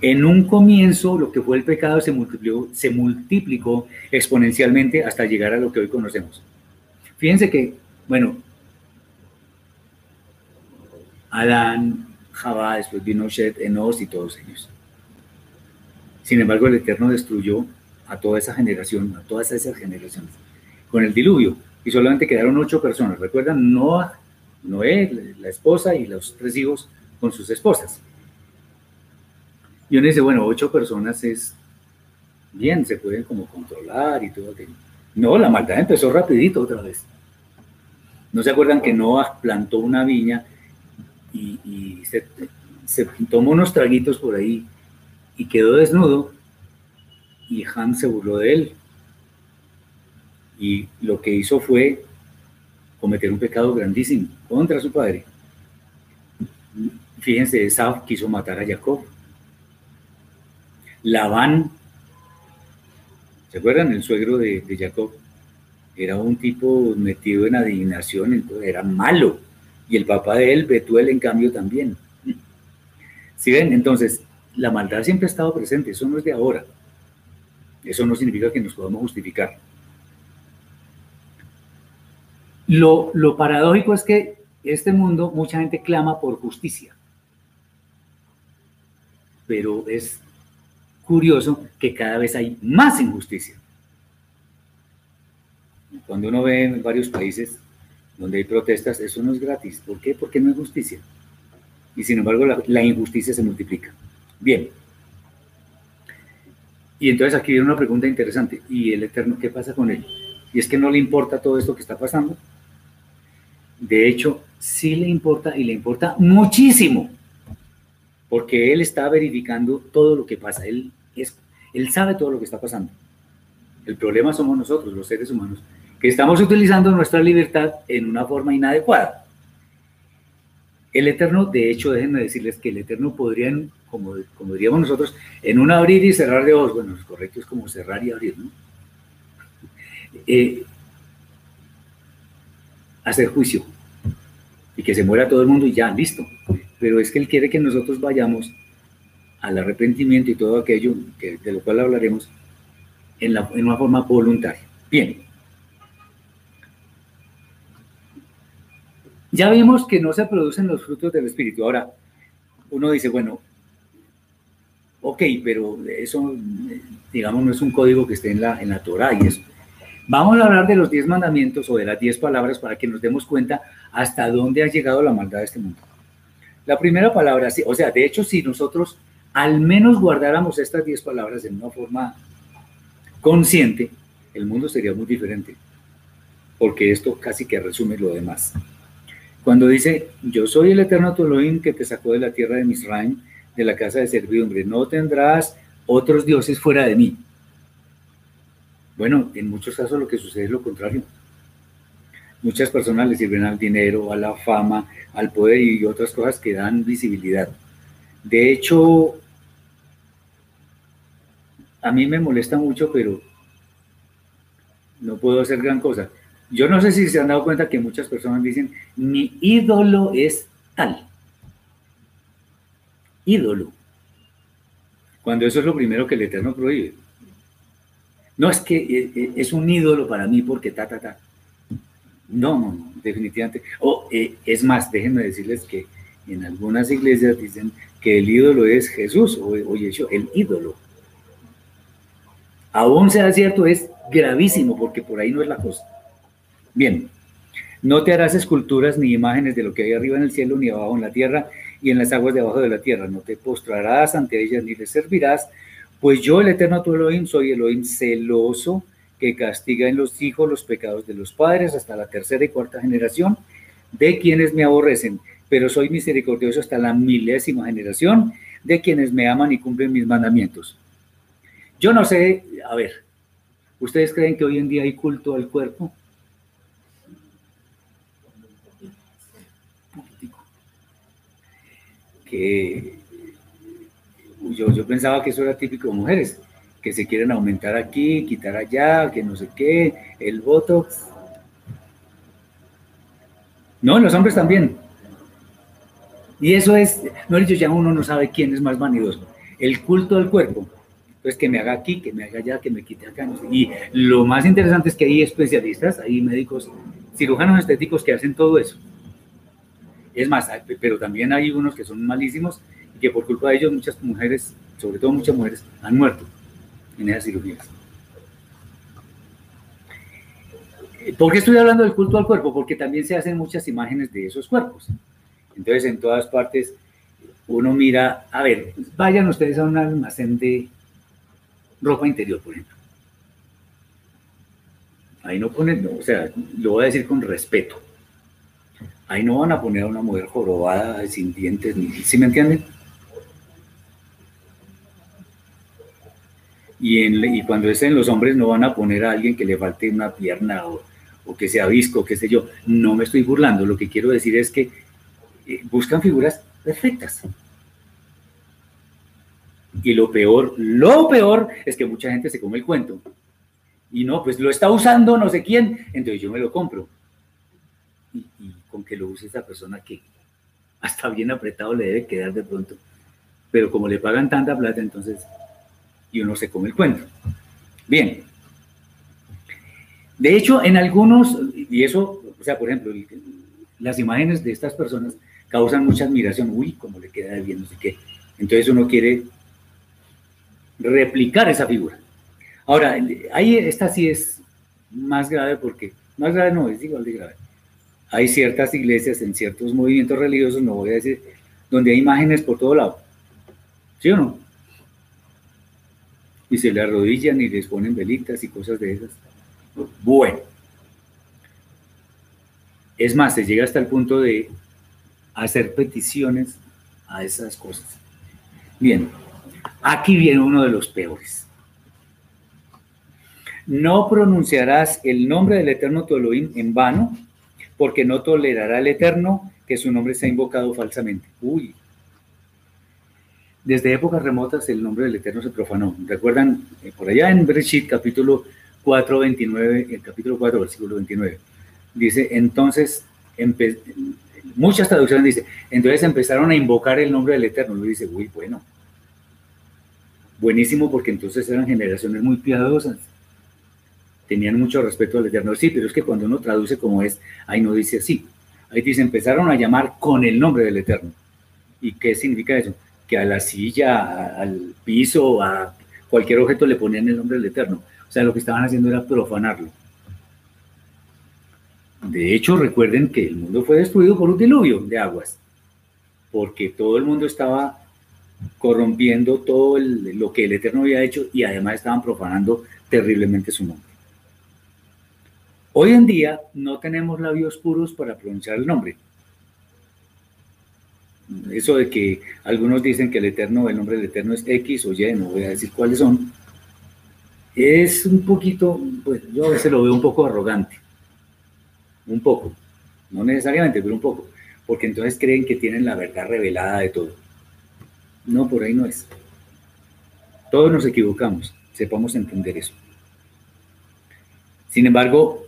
A: En un comienzo, lo que fue el pecado se multiplicó, se multiplicó exponencialmente hasta llegar a lo que hoy conocemos. Fíjense que, bueno, Adán, Jabá, después vino Shet, Enos y todos ellos. Sin embargo, el Eterno destruyó a toda esa generación, a todas esas generaciones, con el diluvio y solamente quedaron ocho personas. Recuerdan, Noah, Noé, la esposa y los tres hijos con sus esposas. Y uno dice, bueno, ocho personas es bien, se pueden como controlar y todo. No, la maldad empezó rapidito otra vez. ¿No se acuerdan que Noah plantó una viña y, se, tomó unos traguitos por ahí y quedó desnudo? Y Ham se burló de él. Y lo que hizo fue cometer un pecado grandísimo contra su padre. Fíjense, Esau quiso matar a Jacob. Labán, ¿se acuerdan? El suegro de, Jacob era un tipo metido en adivinación, entonces era malo. Y el papá de él, Betuel, en cambio, también. ¿Sí ven? Entonces, la maldad siempre ha estado presente, eso no es de ahora. Eso no significa que nos podamos justificar. Lo, lo paradójico es que este mundo, mucha gente clama por justicia. Pero es curioso que cada vez hay más injusticia. Cuando uno ve en varios países donde hay protestas, eso no es gratis. ¿Por qué? Porque no es justicia. Y sin embargo, la, injusticia se multiplica. Bien. Y entonces aquí viene una pregunta interesante. ¿Y el Eterno qué pasa con él? Y es que no le importa todo esto que está pasando. De hecho, sí le importa y le importa muchísimo. Porque él está verificando todo lo que pasa. Él él sabe todo lo que está pasando. El problema somos nosotros, los seres humanos, que estamos utilizando nuestra libertad en una forma inadecuada. El Eterno, de hecho, déjenme decirles que el Eterno podría, como, diríamos nosotros, en un abrir y cerrar de ojos, bueno, lo correcto es como cerrar y abrir, ¿no? Eh, hacer juicio y que se muera todo el mundo y ya, listo. Pero es que Él quiere que nosotros vayamos al arrepentimiento y todo aquello que, de lo cual hablaremos en, en una forma voluntaria. Bien. Ya vimos que no se producen los frutos del Espíritu. Ahora, uno dice, bueno, ok, pero eso, digamos, no es un código que esté en la, en la Torah y eso. Vamos a hablar de los diez mandamientos o de las diez palabras para que nos demos cuenta hasta dónde ha llegado la maldad de este mundo. La primera palabra, o sea, de hecho, si nosotros al menos guardáramos estas diez palabras en una forma consciente, el mundo sería muy diferente, porque esto casi que resume lo demás. Cuando dice, yo soy el eterno Toloín que te sacó de la tierra de Misraim, de la casa de servidumbre, no tendrás otros dioses fuera de mí. Bueno, en muchos casos lo que sucede es lo contrario. Muchas personas le sirven al dinero, a la fama, al poder y otras cosas que dan visibilidad. De hecho, a mí me molesta mucho, pero no puedo hacer gran cosa. Yo no sé si se han dado cuenta que muchas personas dicen, mi ídolo es tal. Ídolo. Cuando eso es lo primero que el Eterno prohíbe. No es que eh, eh, es un ídolo para mí porque ta, ta, ta. No, no, no, definitivamente. O eh, es más, déjenme decirles que en algunas iglesias dicen que el ídolo es Jesús o, o Yeshua, el ídolo aún sea cierto, es gravísimo porque por ahí no es la cosa. Bien, no te harás esculturas ni imágenes de lo que hay arriba en el cielo, ni abajo en la tierra, y en las aguas debajo de la tierra. No te postrarás ante ellas ni les servirás, pues yo, el eterno tu Elohim, soy Elohim celoso, que castiga en los hijos los pecados de los padres hasta la tercera y cuarta generación de quienes me aborrecen, pero soy misericordioso hasta la milésima generación de quienes me aman y cumplen mis mandamientos. Yo no sé, a ver, ¿ustedes creen que hoy en día hay culto al cuerpo? Que yo, yo pensaba que eso era típico de mujeres, que se quieren aumentar aquí, quitar allá, que no sé qué, el voto. No, los hombres también. Y eso es, no dicho, ya uno no sabe quién es más vanidoso. El culto al cuerpo entonces, que me haga aquí, que me haga allá, que me quite acá. Y lo más interesante es que hay especialistas, hay médicos, cirujanos estéticos que hacen todo eso. Es más, pero también hay unos que son malísimos y que por culpa de ellos muchas mujeres, sobre todo muchas mujeres, han muerto en esas cirugías. ¿Por qué estoy hablando del culto al cuerpo? Porque también se hacen muchas imágenes de esos cuerpos. Entonces, en todas partes, uno mira, a ver, vayan ustedes a un almacén de, ropa interior, por ejemplo. Ahí no ponen, o sea, lo voy a decir con respeto. Ahí no van a poner a una mujer jorobada, sin dientes, ni, ¿sí me entienden? Y, en, y cuando es en los hombres no van a poner a alguien que le falte una pierna o, que sea visco, qué sé yo. No me estoy burlando, lo que quiero decir es que eh, buscan figuras perfectas. Y lo peor, lo peor es que mucha gente se come el cuento. Y no, pues lo está usando no sé quién, entonces yo me lo compro. Y, con que lo use esa persona que hasta bien apretado le debe quedar de pronto. Pero como le pagan tanta plata, entonces, y uno se come el cuento. Bien. De hecho, en algunos, y eso, o sea, por ejemplo, las imágenes de estas personas causan mucha admiración. Uy, cómo le queda bien, no sé qué. Entonces uno quiere replicar esa figura. Ahora, ahí esta sí es más grave porque, más grave no, es igual de grave. Hay ciertas iglesias en ciertos movimientos religiosos, no voy a decir, donde hay imágenes por todo lado. ¿Sí o no? Y se le arrodillan y les ponen velitas y cosas de esas. Bueno. Es más, se llega hasta el punto de hacer peticiones a esas cosas. Bien, Aquí viene uno de los peores. No pronunciarás el nombre del Eterno tu en vano, porque no tolerará el Eterno que su nombre sea invocado falsamente. Uy. Desde épocas remotas el nombre del Eterno se profanó. ¿Recuerdan? Eh, por allá en Bereshit, capítulo 4, 29, el capítulo 4, versículo 29. Dice, entonces, muchas traducciones dice, entonces empezaron a invocar el nombre del Eterno. Lo dice, uy, bueno, buenísimo porque entonces eran generaciones muy piadosas. Tenían mucho respeto al Eterno. Sí, pero es que cuando uno traduce como es, ahí no dice así. Ahí dice, empezaron a llamar con el nombre del Eterno. ¿Y qué significa eso? Que a la silla, al piso, a cualquier objeto le ponían el nombre del Eterno. O sea, lo que estaban haciendo era profanarlo. De hecho, recuerden que el mundo fue destruido por un diluvio de aguas, porque todo el mundo estaba corrompiendo todo lo que el Eterno había hecho y además estaban profanando terriblemente su nombre. Hoy en día no tenemos labios puros para pronunciar el nombre. Eso de que algunos dicen que el Eterno, el nombre del Eterno es X o Y, no voy a decir cuáles son, es un poquito, pues yo a veces lo veo un poco arrogante. Un poco. No necesariamente, pero un poco. Porque entonces creen que tienen la verdad revelada de todo. No, por ahí no es. Todos nos equivocamos, sepamos entender eso. Sin embargo,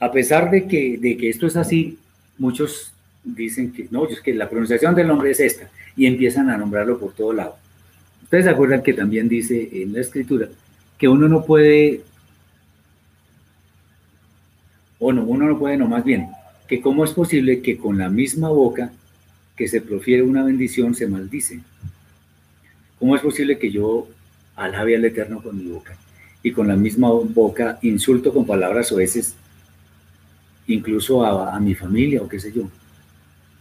A: a pesar de que, de que esto es así, muchos dicen que no, es que la pronunciación del nombre es esta y empiezan a nombrarlo por todo lado. Ustedes se acuerdan que también dice en la escritura que uno no puede, o no, uno no puede, no más bien, que cómo es posible que con la misma boca que se profiere una bendición se maldice. ¿Cómo es posible que yo alabe al Eterno con mi boca y con la misma boca insulto con palabras oeces incluso a, mi familia o qué sé yo?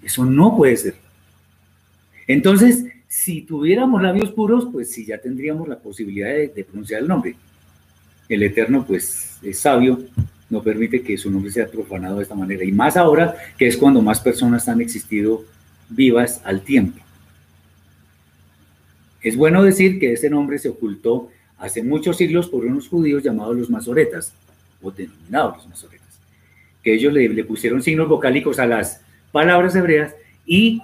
A: Eso no puede ser. Entonces, si tuviéramos labios puros, pues sí, ya tendríamos la posibilidad de, pronunciar el nombre. El Eterno, pues, es sabio, no permite que su nombre sea profanado de esta manera. Y más ahora, que es cuando más personas han existido vivas al tiempo. Es bueno decir que ese nombre se ocultó hace muchos siglos por unos judíos llamados los masoretas, o denominados los masoretas, que ellos le, pusieron signos vocálicos a las palabras hebreas y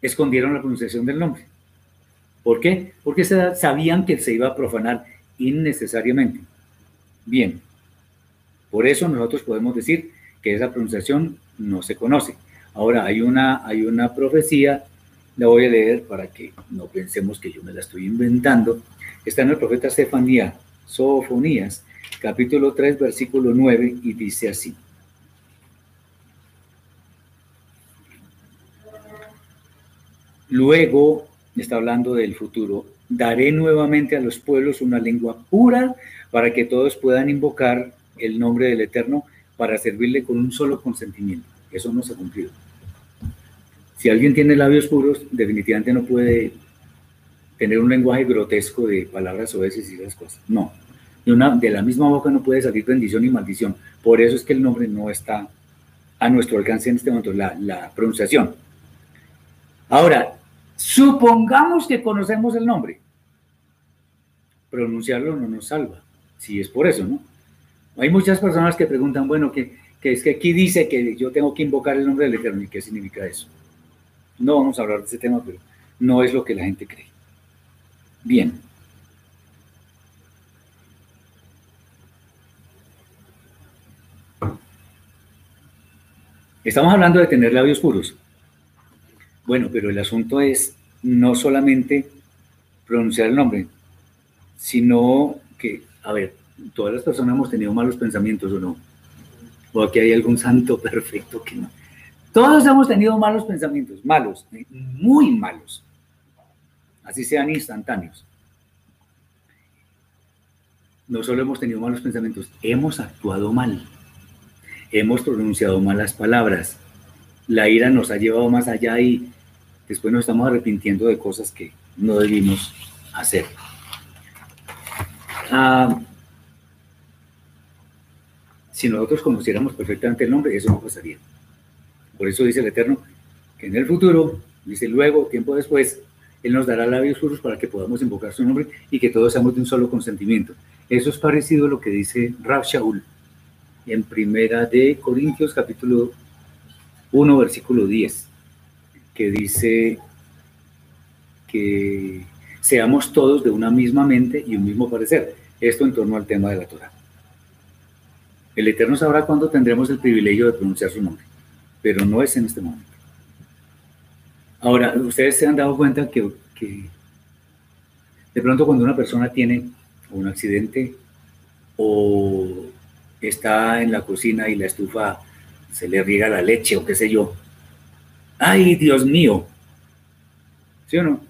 A: escondieron la pronunciación del nombre. ¿Por qué? Porque sabían que se iba a profanar innecesariamente. Bien, por eso nosotros podemos decir que esa pronunciación no se conoce. Ahora, hay una, hay una profecía, la voy a leer para que no pensemos que yo me la estoy inventando. Está en el profeta Stefanía, Sofonías, capítulo 3, versículo 9, y dice así. Luego, está hablando del futuro, daré nuevamente a los pueblos una lengua pura para que todos puedan invocar el nombre del Eterno para servirle con un solo consentimiento. Eso no se ha cumplido. Si alguien tiene labios puros, definitivamente no puede tener un lenguaje grotesco de palabras oeces y esas cosas. No. De, la misma boca no puede salir bendición y maldición. Por eso es que el nombre no está a nuestro alcance en este momento, la, la pronunciación. Ahora, supongamos que conocemos el nombre. Pronunciarlo no nos salva, si es por eso, ¿no? Hay muchas personas que preguntan, bueno, que, es que aquí dice que yo tengo que invocar el nombre del Eterno, ¿y qué significa eso? No vamos a hablar de ese tema, pero no es lo que la gente cree. Bien. Estamos hablando de tener labios puros. Bueno, pero el asunto es no solamente pronunciar el nombre, sino que, a ver, todas las personas hemos tenido malos pensamientos o no. O aquí hay algún santo perfecto que no. Todos hemos tenido malos pensamientos, malos, eh, muy malos. Así sean instantáneos. No solo hemos tenido malos pensamientos, hemos actuado mal. Hemos pronunciado malas palabras. La ira nos ha llevado más allá y después nos estamos arrepintiendo de cosas que no debimos hacer. Ah, si nosotros conociéramos perfectamente el nombre, eso no pasaría. Por eso dice el Eterno que en el futuro, dice luego, tiempo después, Él nos dará labios puros para que podamos invocar su nombre y que todos seamos de un solo consentimiento. Eso es parecido a lo que dice Rab Shaul en Primera de Corintios capítulo 1, versículo 10, que dice que seamos todos de una misma mente y un mismo parecer. Esto en torno al tema de la Torah. El Eterno sabrá cuándo tendremos el privilegio de pronunciar su nombre, pero no es en este momento. Ahora, ustedes se han dado cuenta que, de pronto cuando una persona tiene un accidente o está en la cocina y la estufa se le riega la leche o qué sé yo, ¡ay, Dios mío! ¿Sí o no?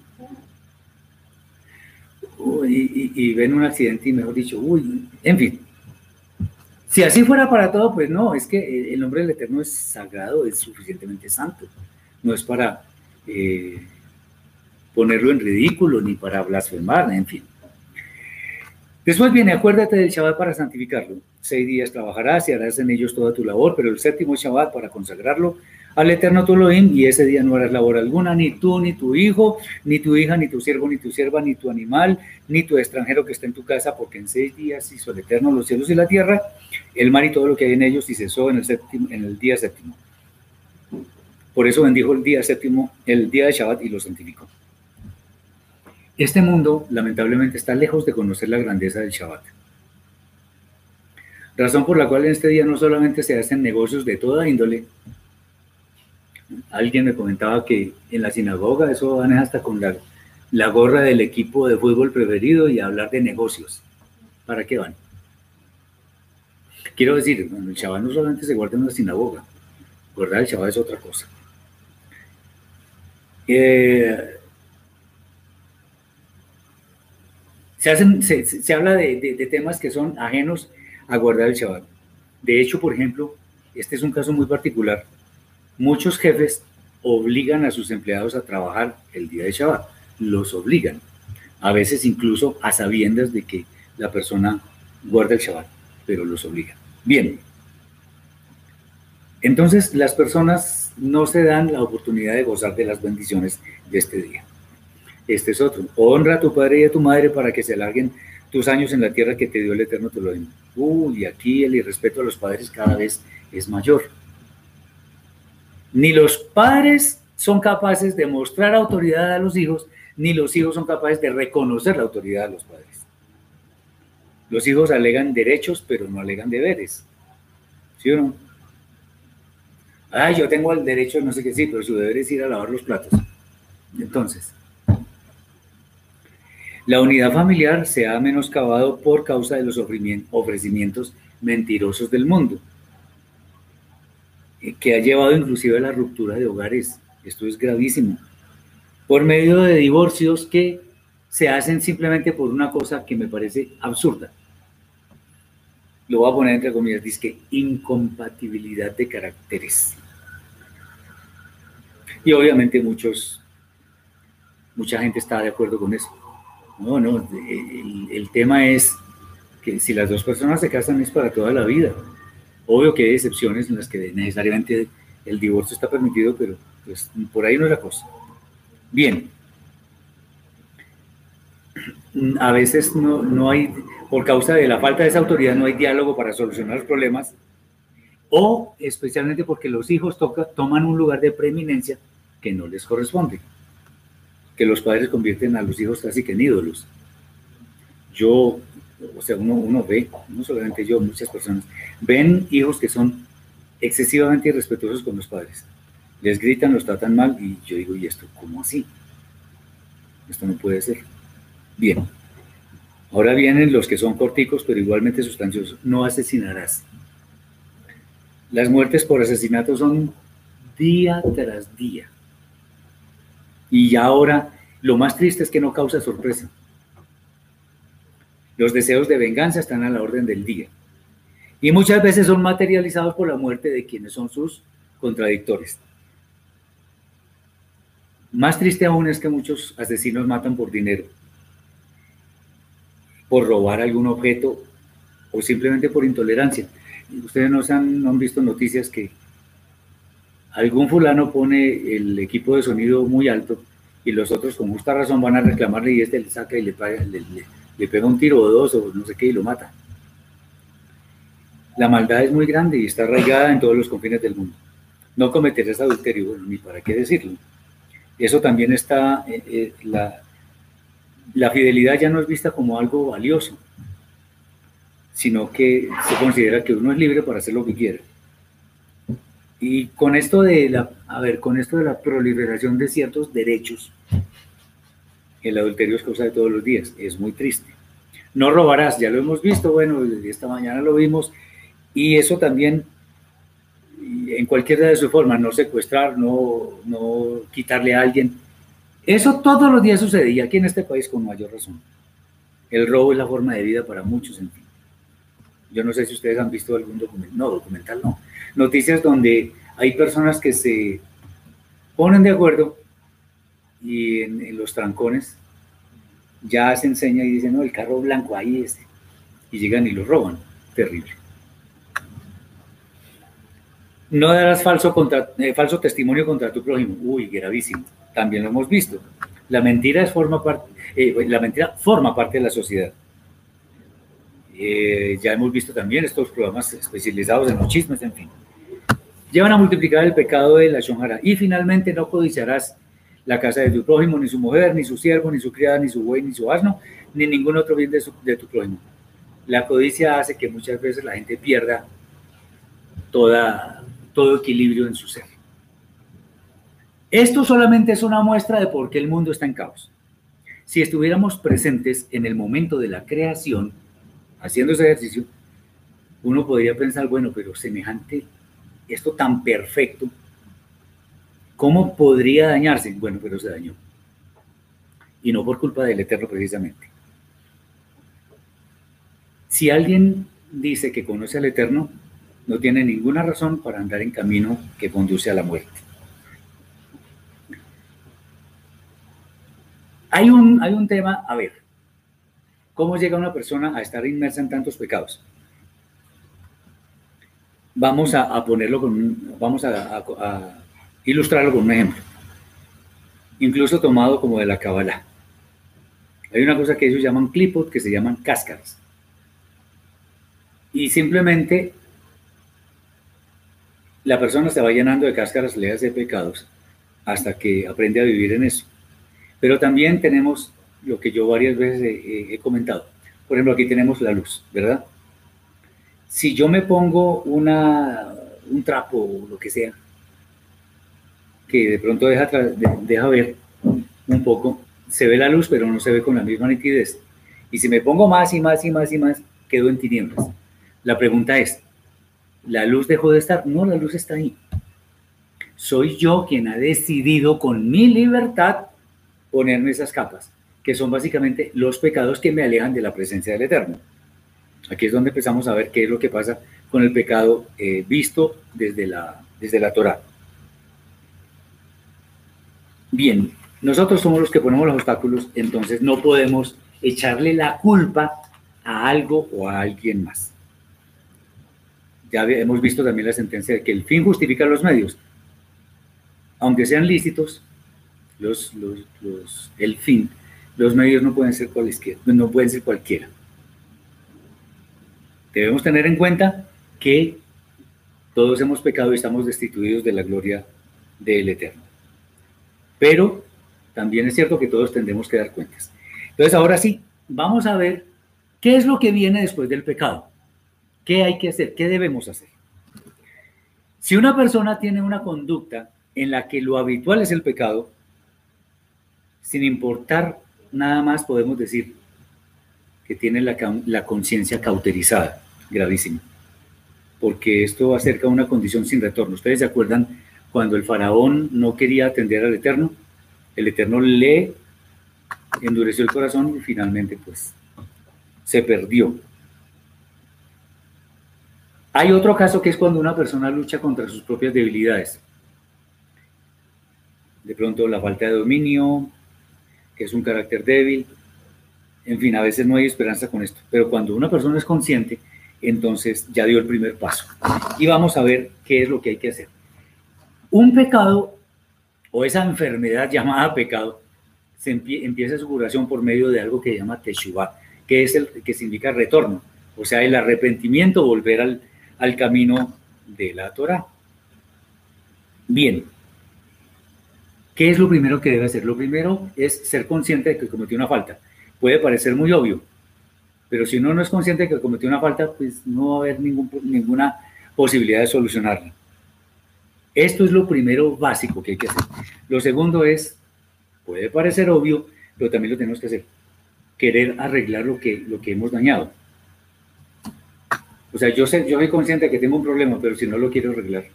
A: y, y, ven un accidente y mejor dicho, uy, en fin, si así fuera para todo, pues no, es que el nombre del Eterno es sagrado, es suficientemente santo. No es para eh, ponerlo en ridículo ni para blasfemar, en fin. Después viene, acuérdate del Shabbat para santificarlo. Seis días trabajarás y harás en ellos toda tu labor, pero el séptimo Shabbat para consagrarlo al eterno tu Elohim, y ese día no harás labor alguna, ni tú, ni tu hijo, ni tu hija, ni tu siervo, ni tu sierva, ni tu animal, ni tu extranjero que esté en tu casa, porque en seis días hizo el eterno los cielos y la tierra, el mar y todo lo que hay en ellos, y cesó en el, séptimo, en el día séptimo. Por eso bendijo el día séptimo, el día de Shabbat, y lo santificó. Este mundo, lamentablemente, está lejos de conocer la grandeza del Shabbat. Razón por la cual en este día no solamente se hacen negocios de toda índole, Alguien me comentaba que en la sinagoga eso van hasta con la, gorra del equipo de fútbol preferido y hablar de negocios. ¿Para qué van? Quiero decir, el Shabbat no solamente se guarda en una sinagoga, guardar el Shabbat es otra cosa. Se, hacen, se, habla de, de, temas que son ajenos a guardar el Shabbat. De hecho, por ejemplo, este es un caso muy particular Muchos jefes obligan a sus empleados a trabajar el día de Shabbat, los obligan, a veces incluso a sabiendas de que la persona guarda el Shabbat, pero los obligan. Bien, entonces las personas no se dan la oportunidad de gozar de las bendiciones de este día. Este es otro. Honra a tu padre y a tu madre para que se alarguen tus años en la tierra que te dio el Eterno te lo Uy, aquí el irrespeto a los padres cada vez es mayor. Ni los padres son capaces de mostrar autoridad a los hijos, ni los hijos son capaces de reconocer la autoridad de los padres. Los hijos alegan derechos, pero no alegan deberes. ¿Sí o no? Ah, yo tengo el derecho, no sé qué sí, pero su deber es ir a lavar los platos. Entonces, la unidad familiar se ha menoscabado por causa de los ofrecimientos mentirosos del mundo. Eh, que ha llevado inclusive a la ruptura de hogares. Esto es gravísimo. Por medio de divorcios que se hacen simplemente por una cosa que me parece absurda. Lo voy a poner entre comillas, dice que incompatibilidad de caracteres. Y obviamente muchos, mucha gente está de acuerdo con eso. No, no, el, el tema es que si las dos personas se casan es para toda la vida Obvio que hay excepciones en las que necesariamente el divorcio está permitido, pero pues, por ahí no es la cosa. Bien. A veces no, no hay, por causa de la falta de esa autoridad, no hay diálogo para solucionar los problemas, o especialmente porque los hijos toca, toman un lugar de preeminencia que no les corresponde, que los padres convierten a los hijos casi que en ídolos. Yo, o sea, uno, uno ve, no solamente yo, muchas personas, ven hijos que son excesivamente irrespetuosos con los padres. Les gritan, los tratan mal y yo digo, ¿y esto cómo así? Esto no puede ser. Bien. Ahora vienen los que son corticos, pero igualmente sustanciosos. No asesinarás. Las muertes por asesinato son día tras día. Y ahora, lo más triste es que no causa sorpresa. Los deseos de venganza están a la orden del día. Y muchas veces son materializados por la muerte de quienes son sus contradictores. Más triste aún es que muchos asesinos matan por dinero, por robar algún objeto o simplemente por intolerancia. Ustedes no, han, no han visto noticias que algún fulano pone el equipo de sonido muy alto y los otros con justa razón van a reclamarle y este le saca y le, le, pega un tiro o dos o no sé qué y lo mata. La maldad es muy grande y está arraigada en todos los confines del mundo. No cometerás adulterio, bueno, ni para qué decirlo. Eso también está, eh, eh, la, la fidelidad ya no es vista como algo valioso, sino que se considera que uno es libre para hacer lo que quiera. Y con esto de la, a ver, con esto de la proliferación de ciertos derechos, el adulterio es cosa de todos los días, es muy triste. No robarás, ya lo hemos visto, bueno, esta mañana lo vimos, y eso también, en cualquiera de sus formas, no secuestrar, no, no quitarle a alguien, eso todos los días sucedía aquí en este país con mayor razón. El robo es la forma de vida para muchos, en fin. Yo no sé si ustedes han visto algún documental, no, documental no, noticias donde hay personas que se ponen de acuerdo y en, los trancones ya se enseña y dicen, no, el carro blanco ahí es, y llegan y lo roban. Terrible. No darás falso, eh, falso testimonio contra tu prójimo. Uy, gravísimo. También lo hemos visto. La mentira, forma parte, eh, la mentira forma parte de la sociedad. Eh, ya hemos visto también estos programas especializados en los chismes, en fin. Llevan a multiplicar el pecado de la shonjara. Y finalmente no codiciarás la casa de tu prójimo, ni su mujer, ni su siervo, ni su criada, ni su buey, ni su asno, ni ningún otro bien de, de tu prójimo. La codicia hace que muchas veces la gente pierda toda, todo equilibrio en su ser. Esto solamente es una muestra de por qué el mundo está en caos. Si estuviéramos presentes en el momento de la creación, haciendo ese ejercicio, uno podría pensar, bueno, pero semejante, esto tan perfecto, ¿cómo podría dañarse? Bueno, pero se dañó. Y no por culpa del Eterno precisamente. Si alguien dice que conoce al Eterno, no tiene ninguna razón para andar en camino que conduce a la muerte. Hay un, hay un tema, a ver, ¿Cómo llega una persona a estar inmersa en tantos pecados? Vamos a, ponerlo con, vamos a, ilustrarlo con un ejemplo, incluso tomado como de la Kabbalah. Hay una cosa que ellos llaman clipot, que se llaman cáscaras. Y simplemente la persona se va llenando de cáscaras, le hace pecados, hasta que aprende a vivir en eso. Pero también tenemos lo que yo varias veces he, comentado. Por ejemplo, aquí tenemos la luz, ¿verdad? Si yo me pongo una, un trapo o lo que sea, que de pronto deja, deja ver un poco, se ve la luz, pero no se ve con la misma nitidez. Y si me pongo más y más y más y más, quedo en tinieblas. La pregunta es, ¿la luz dejó de estar? No, la luz está ahí. Soy yo quien ha decidido con mi libertad ponerme esas capas que son básicamente los pecados que me alejan de la presencia del Eterno. Aquí es donde empezamos a ver qué es lo que pasa con el pecado eh, visto desde la, desde la Torah. Bien, nosotros somos los que ponemos los obstáculos, entonces no podemos echarle la culpa a algo o a alguien más. ya hemos visto también la sentencia de que el fin justifica los medios. Aunque sean lícitos, los, los, el fin, los medios no pueden ser cualquiera, no pueden ser cualquiera. Debemos tener en cuenta que todos hemos pecado y estamos destituidos de la gloria del Eterno. Pero también es cierto que todos tendremos que dar cuentas. Entonces, ahora sí, vamos a ver qué es lo que viene después del pecado. ¿Qué hay que hacer? ¿Qué debemos hacer? Si una persona tiene una conducta en la que lo habitual es el pecado, sin importar nada más podemos decir que tiene la, la conciencia cauterizada, gravísimo, porque esto acerca a una condición sin retorno. ¿Ustedes se acuerdan cuando el faraón no quería atender al Eterno? El Eterno le endureció el corazón y finalmente pues se perdió. Hay otro caso que es cuando una persona lucha contra sus propias debilidades. De pronto la falta de dominio, que es un carácter débil. En fin, a veces no hay esperanza con esto. Pero cuando una persona es consciente, entonces ya dio el primer paso. Y vamos a ver qué es lo que hay que hacer. Un pecado o esa enfermedad llamada pecado se empieza su curación por medio de algo que se llama Teshuvah, que es el que significa retorno, o sea, el arrepentimiento, volver al, al camino de la Torah. Bien, ¿qué es lo primero que debe hacer? Lo primero es ser consciente de que cometió una falta. Puede parecer muy obvio, pero si uno no es consciente de que cometió una falta, pues no va a haber ninguna posibilidad de solucionarla. Esto es lo primero básico que hay que hacer. Lo segundo es, puede parecer obvio, pero también lo tenemos que hacer, querer arreglar lo que, lo que hemos dañado. O sea, yo, sé, yo soy consciente de que tengo un problema, pero si no lo quiero arreglar,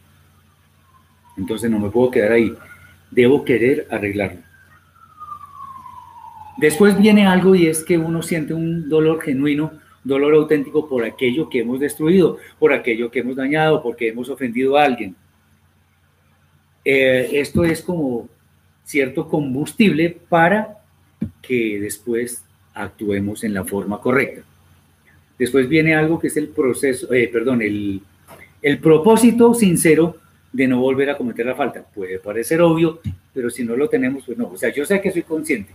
A: entonces no me puedo quedar ahí. Debo querer arreglarlo. Después viene algo y es que uno siente un dolor genuino, dolor auténtico por aquello que hemos destruido, por aquello que hemos dañado, porque hemos ofendido a alguien. Eh, esto es como cierto combustible para que después actuemos en la forma correcta. Después viene algo que es el proceso, eh, perdón, el, el propósito sincero de no volver a cometer la falta. Puede parecer obvio, pero si no lo tenemos, pues no. O sea, yo sé que soy consciente,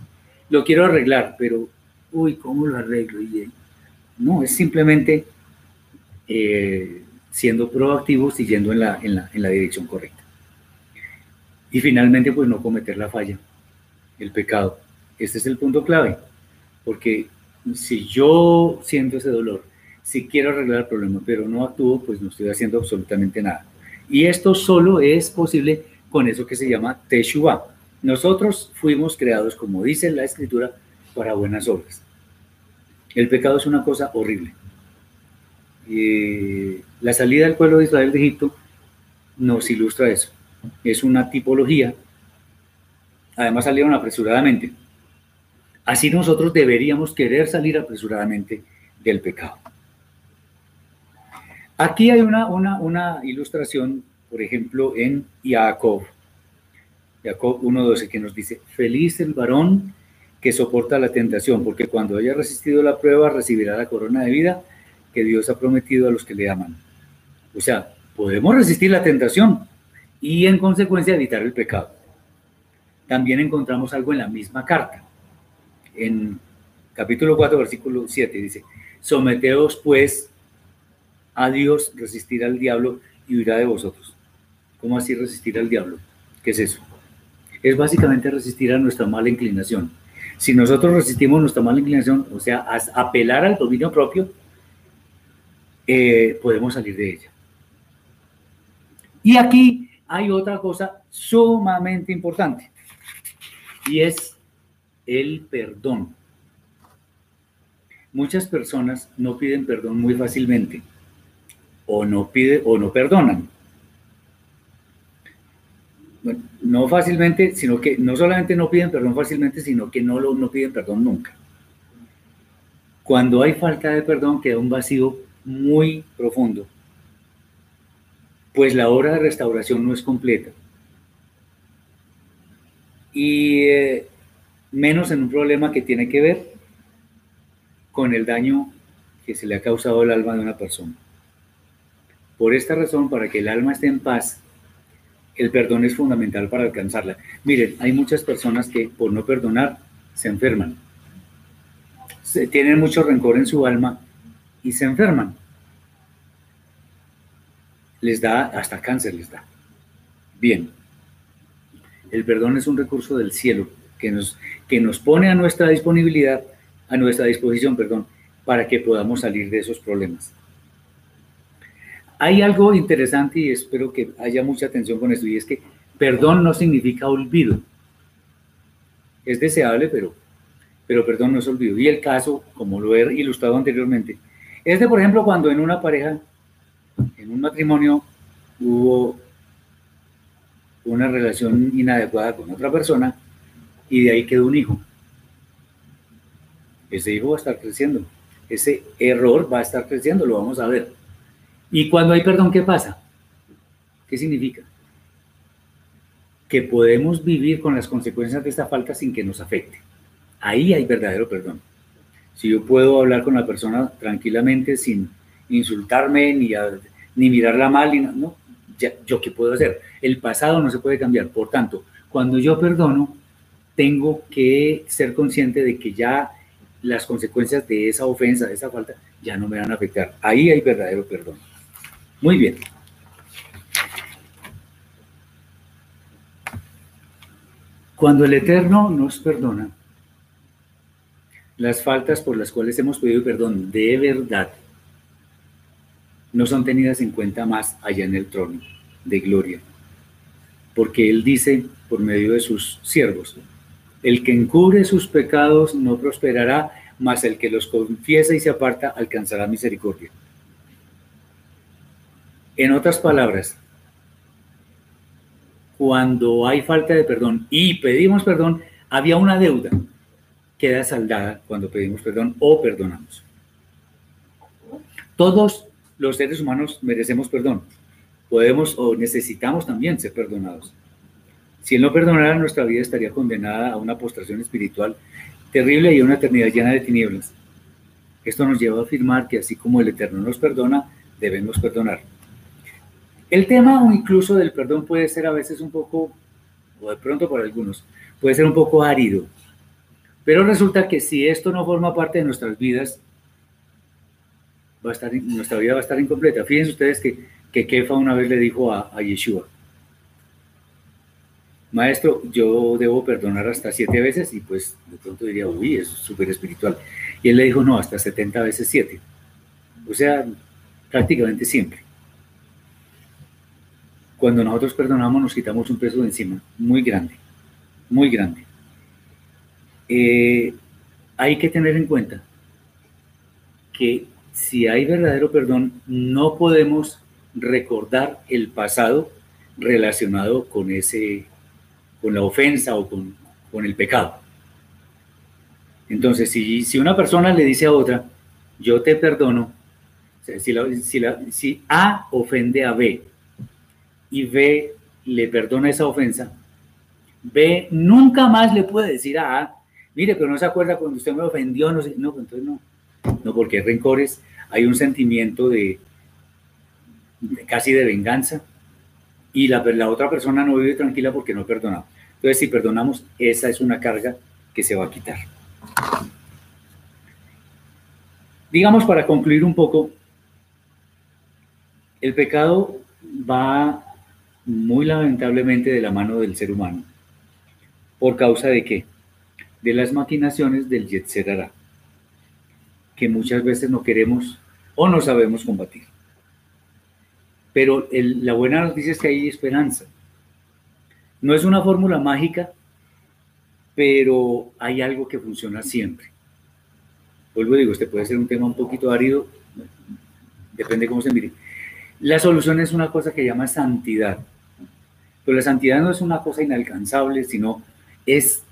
A: lo quiero arreglar, pero, uy, ¿cómo lo arreglo? Y, no, es simplemente eh, siendo proactivo, siguiendo en la, en, la, en la dirección correcta. Y finalmente, pues no cometer la falla, el pecado. Este es el punto clave, porque si yo siento ese dolor, si quiero arreglar el problema, pero no actúo, pues no estoy haciendo absolutamente nada. Y esto solo es posible con eso que se llama Teshuvah. Nosotros fuimos creados, como dice la escritura, para buenas obras. El pecado es una cosa horrible. y la salida del pueblo de Israel de Egipto nos ilustra eso. Es una tipología. Además salieron apresuradamente. Así nosotros deberíamos querer salir apresuradamente del pecado. Aquí hay una, una, una ilustración, por ejemplo, en Jacob. Jacob 1.12 que nos dice, feliz el varón que soporta la tentación, porque cuando haya resistido la prueba recibirá la corona de vida que Dios ha prometido a los que le aman. O sea, podemos resistir la tentación y en consecuencia evitar el pecado. También encontramos algo en la misma carta en capítulo 4, versículo 7, dice, someteos pues a Dios, resistir al diablo y huirá de vosotros. ¿Cómo así resistir al diablo? ¿Qué es eso? Es básicamente resistir a nuestra mala inclinación. Si nosotros resistimos nuestra mala inclinación, o sea, apelar al dominio propio, eh, podemos salir de ella. Y aquí hay otra cosa sumamente importante, y es el perdón. Muchas personas no piden perdón muy fácilmente o no pide o no perdonan. no fácilmente, sino que no solamente no piden perdón fácilmente, sino que no, lo, no piden perdón nunca. Cuando hay falta de perdón queda un vacío muy profundo, pues la obra de restauración no es completa. Y eh, menos en un problema que tiene que ver con el daño que se le ha causado al alma de una persona. Por esta razón, para que el alma esté en paz, el perdón es fundamental para alcanzarla. Miren, hay muchas personas que por no perdonar se enferman. Se, tienen mucho rencor en su alma y se enferman. Les da, hasta cáncer les da. Bien, el perdón es un recurso del cielo que nos, que nos pone a nuestra disponibilidad, a nuestra disposición, perdón, para que podamos salir de esos problemas. Hay algo interesante y espero que haya mucha atención con esto, y es que perdón no significa olvido. Es deseable, pero, pero perdón no es olvido. Y el caso, como lo he ilustrado anteriormente, es de, por ejemplo, cuando en una pareja, en un matrimonio, hubo una relación inadecuada con otra persona y de ahí quedó un hijo. Ese hijo va a estar creciendo. Ese error va a estar creciendo, lo vamos a ver. Y cuando hay perdón, ¿qué pasa? ¿Qué significa? Que podemos vivir con las consecuencias de esta falta sin que nos afecte. Ahí hay verdadero perdón. Si yo puedo hablar con la persona tranquilamente sin insultarme ni, ni mirarla mal, y no, ¿yo qué puedo hacer? El pasado no se puede cambiar. Por tanto, cuando yo perdono, tengo que ser consciente de que ya las consecuencias de esa ofensa, de esa falta, ya no me van a afectar. Ahí hay verdadero perdón. Muy bien. Cuando el Eterno nos perdona, las faltas por las cuales hemos pedido perdón de verdad no son tenidas en cuenta más allá en el trono de gloria. Porque Él dice por medio de sus siervos, el que encubre sus pecados no prosperará, mas el que los confiesa y se aparta alcanzará misericordia. En otras palabras, cuando hay falta de perdón y pedimos perdón, había una deuda. Queda saldada cuando pedimos perdón o perdonamos. Todos los seres humanos merecemos perdón. Podemos o necesitamos también ser perdonados. Si Él no perdonara, nuestra vida estaría condenada a una postración espiritual terrible y a una eternidad llena de tinieblas. Esto nos lleva a afirmar que así como el Eterno nos perdona, debemos perdonar. El tema o incluso del perdón puede ser a veces un poco, o de pronto para algunos, puede ser un poco árido. Pero resulta que si esto no forma parte de nuestras vidas, va a estar, nuestra vida va a estar incompleta. Fíjense ustedes que, que Kefa una vez le dijo a, a Yeshua, maestro, yo debo perdonar hasta siete veces y pues de pronto diría, uy, es súper espiritual. Y él le dijo, no, hasta 70 veces siete. O sea, prácticamente siempre. Cuando nosotros perdonamos nos quitamos un peso de encima, muy grande, muy grande. Eh, hay que tener en cuenta que si hay verdadero perdón, no podemos recordar el pasado relacionado con ese, con la ofensa o con, con el pecado. Entonces, si, si, una persona le dice a otra, yo te perdono, si, si, si A ofende a B y B le perdona esa ofensa, B nunca más le puede decir a A, mire, pero no se acuerda cuando usted me ofendió, no sé, no, entonces no, no, porque hay rencores, hay un sentimiento de, casi de venganza y la, la, otra persona no vive tranquila porque no perdonamos. Entonces, si perdonamos, esa es una carga que se va a quitar. Digamos, para concluir un poco, el pecado va muy lamentablemente de la mano del ser humano. ¿Por causa de qué? De las maquinaciones del Yetzerara, que muchas veces no queremos o no sabemos combatir. Pero la buena noticia es que hay esperanza. No es una fórmula mágica, pero hay algo que funciona siempre. Vuelvo digo, este puede ser un tema un poquito árido, depende cómo se mire. La solución es una cosa que llama santidad. Pero la santidad no es una cosa inalcanzable, sino es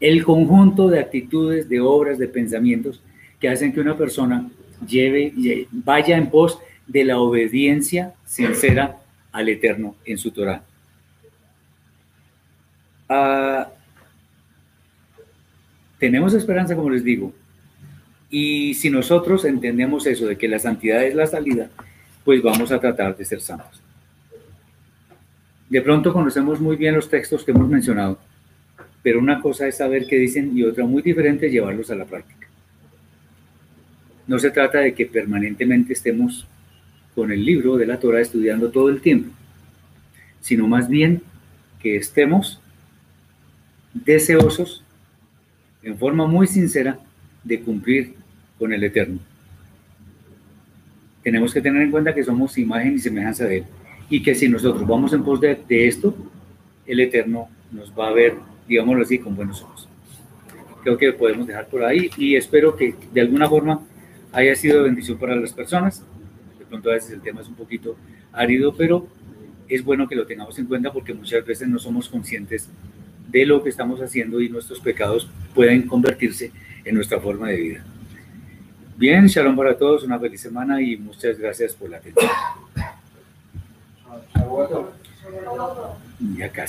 A: el conjunto de actitudes, de obras, de pensamientos que hacen que una persona lleve, vaya en pos de la obediencia sincera al Eterno en su Torah. Ah, tenemos esperanza, como les digo, Y si nosotros entendemos eso de que la santidad es la salida, pues vamos a tratar de ser santos. De pronto conocemos muy bien los textos que hemos mencionado, pero una cosa es saber qué dicen y otra muy diferente es llevarlos a la práctica. No se trata de que permanentemente estemos con el libro de la Torah estudiando todo el tiempo, sino más bien que estemos deseosos, en forma muy sincera, de cumplir con el Eterno. Tenemos que tener en cuenta que somos imagen y semejanza de Él y que si nosotros vamos en pos de, esto, el Eterno nos va a ver, digámoslo así, con buenos ojos. Creo que podemos dejar por ahí y espero que de alguna forma haya sido bendición para las personas. De pronto a veces el tema es un poquito árido, pero es bueno que lo tengamos en cuenta porque muchas veces no somos conscientes de lo que estamos haciendo y nuestros pecados pueden convertirse en nuestra forma de vida. Bien, shalom para todos, una feliz semana y muchas gracias por la atención. Ya casi.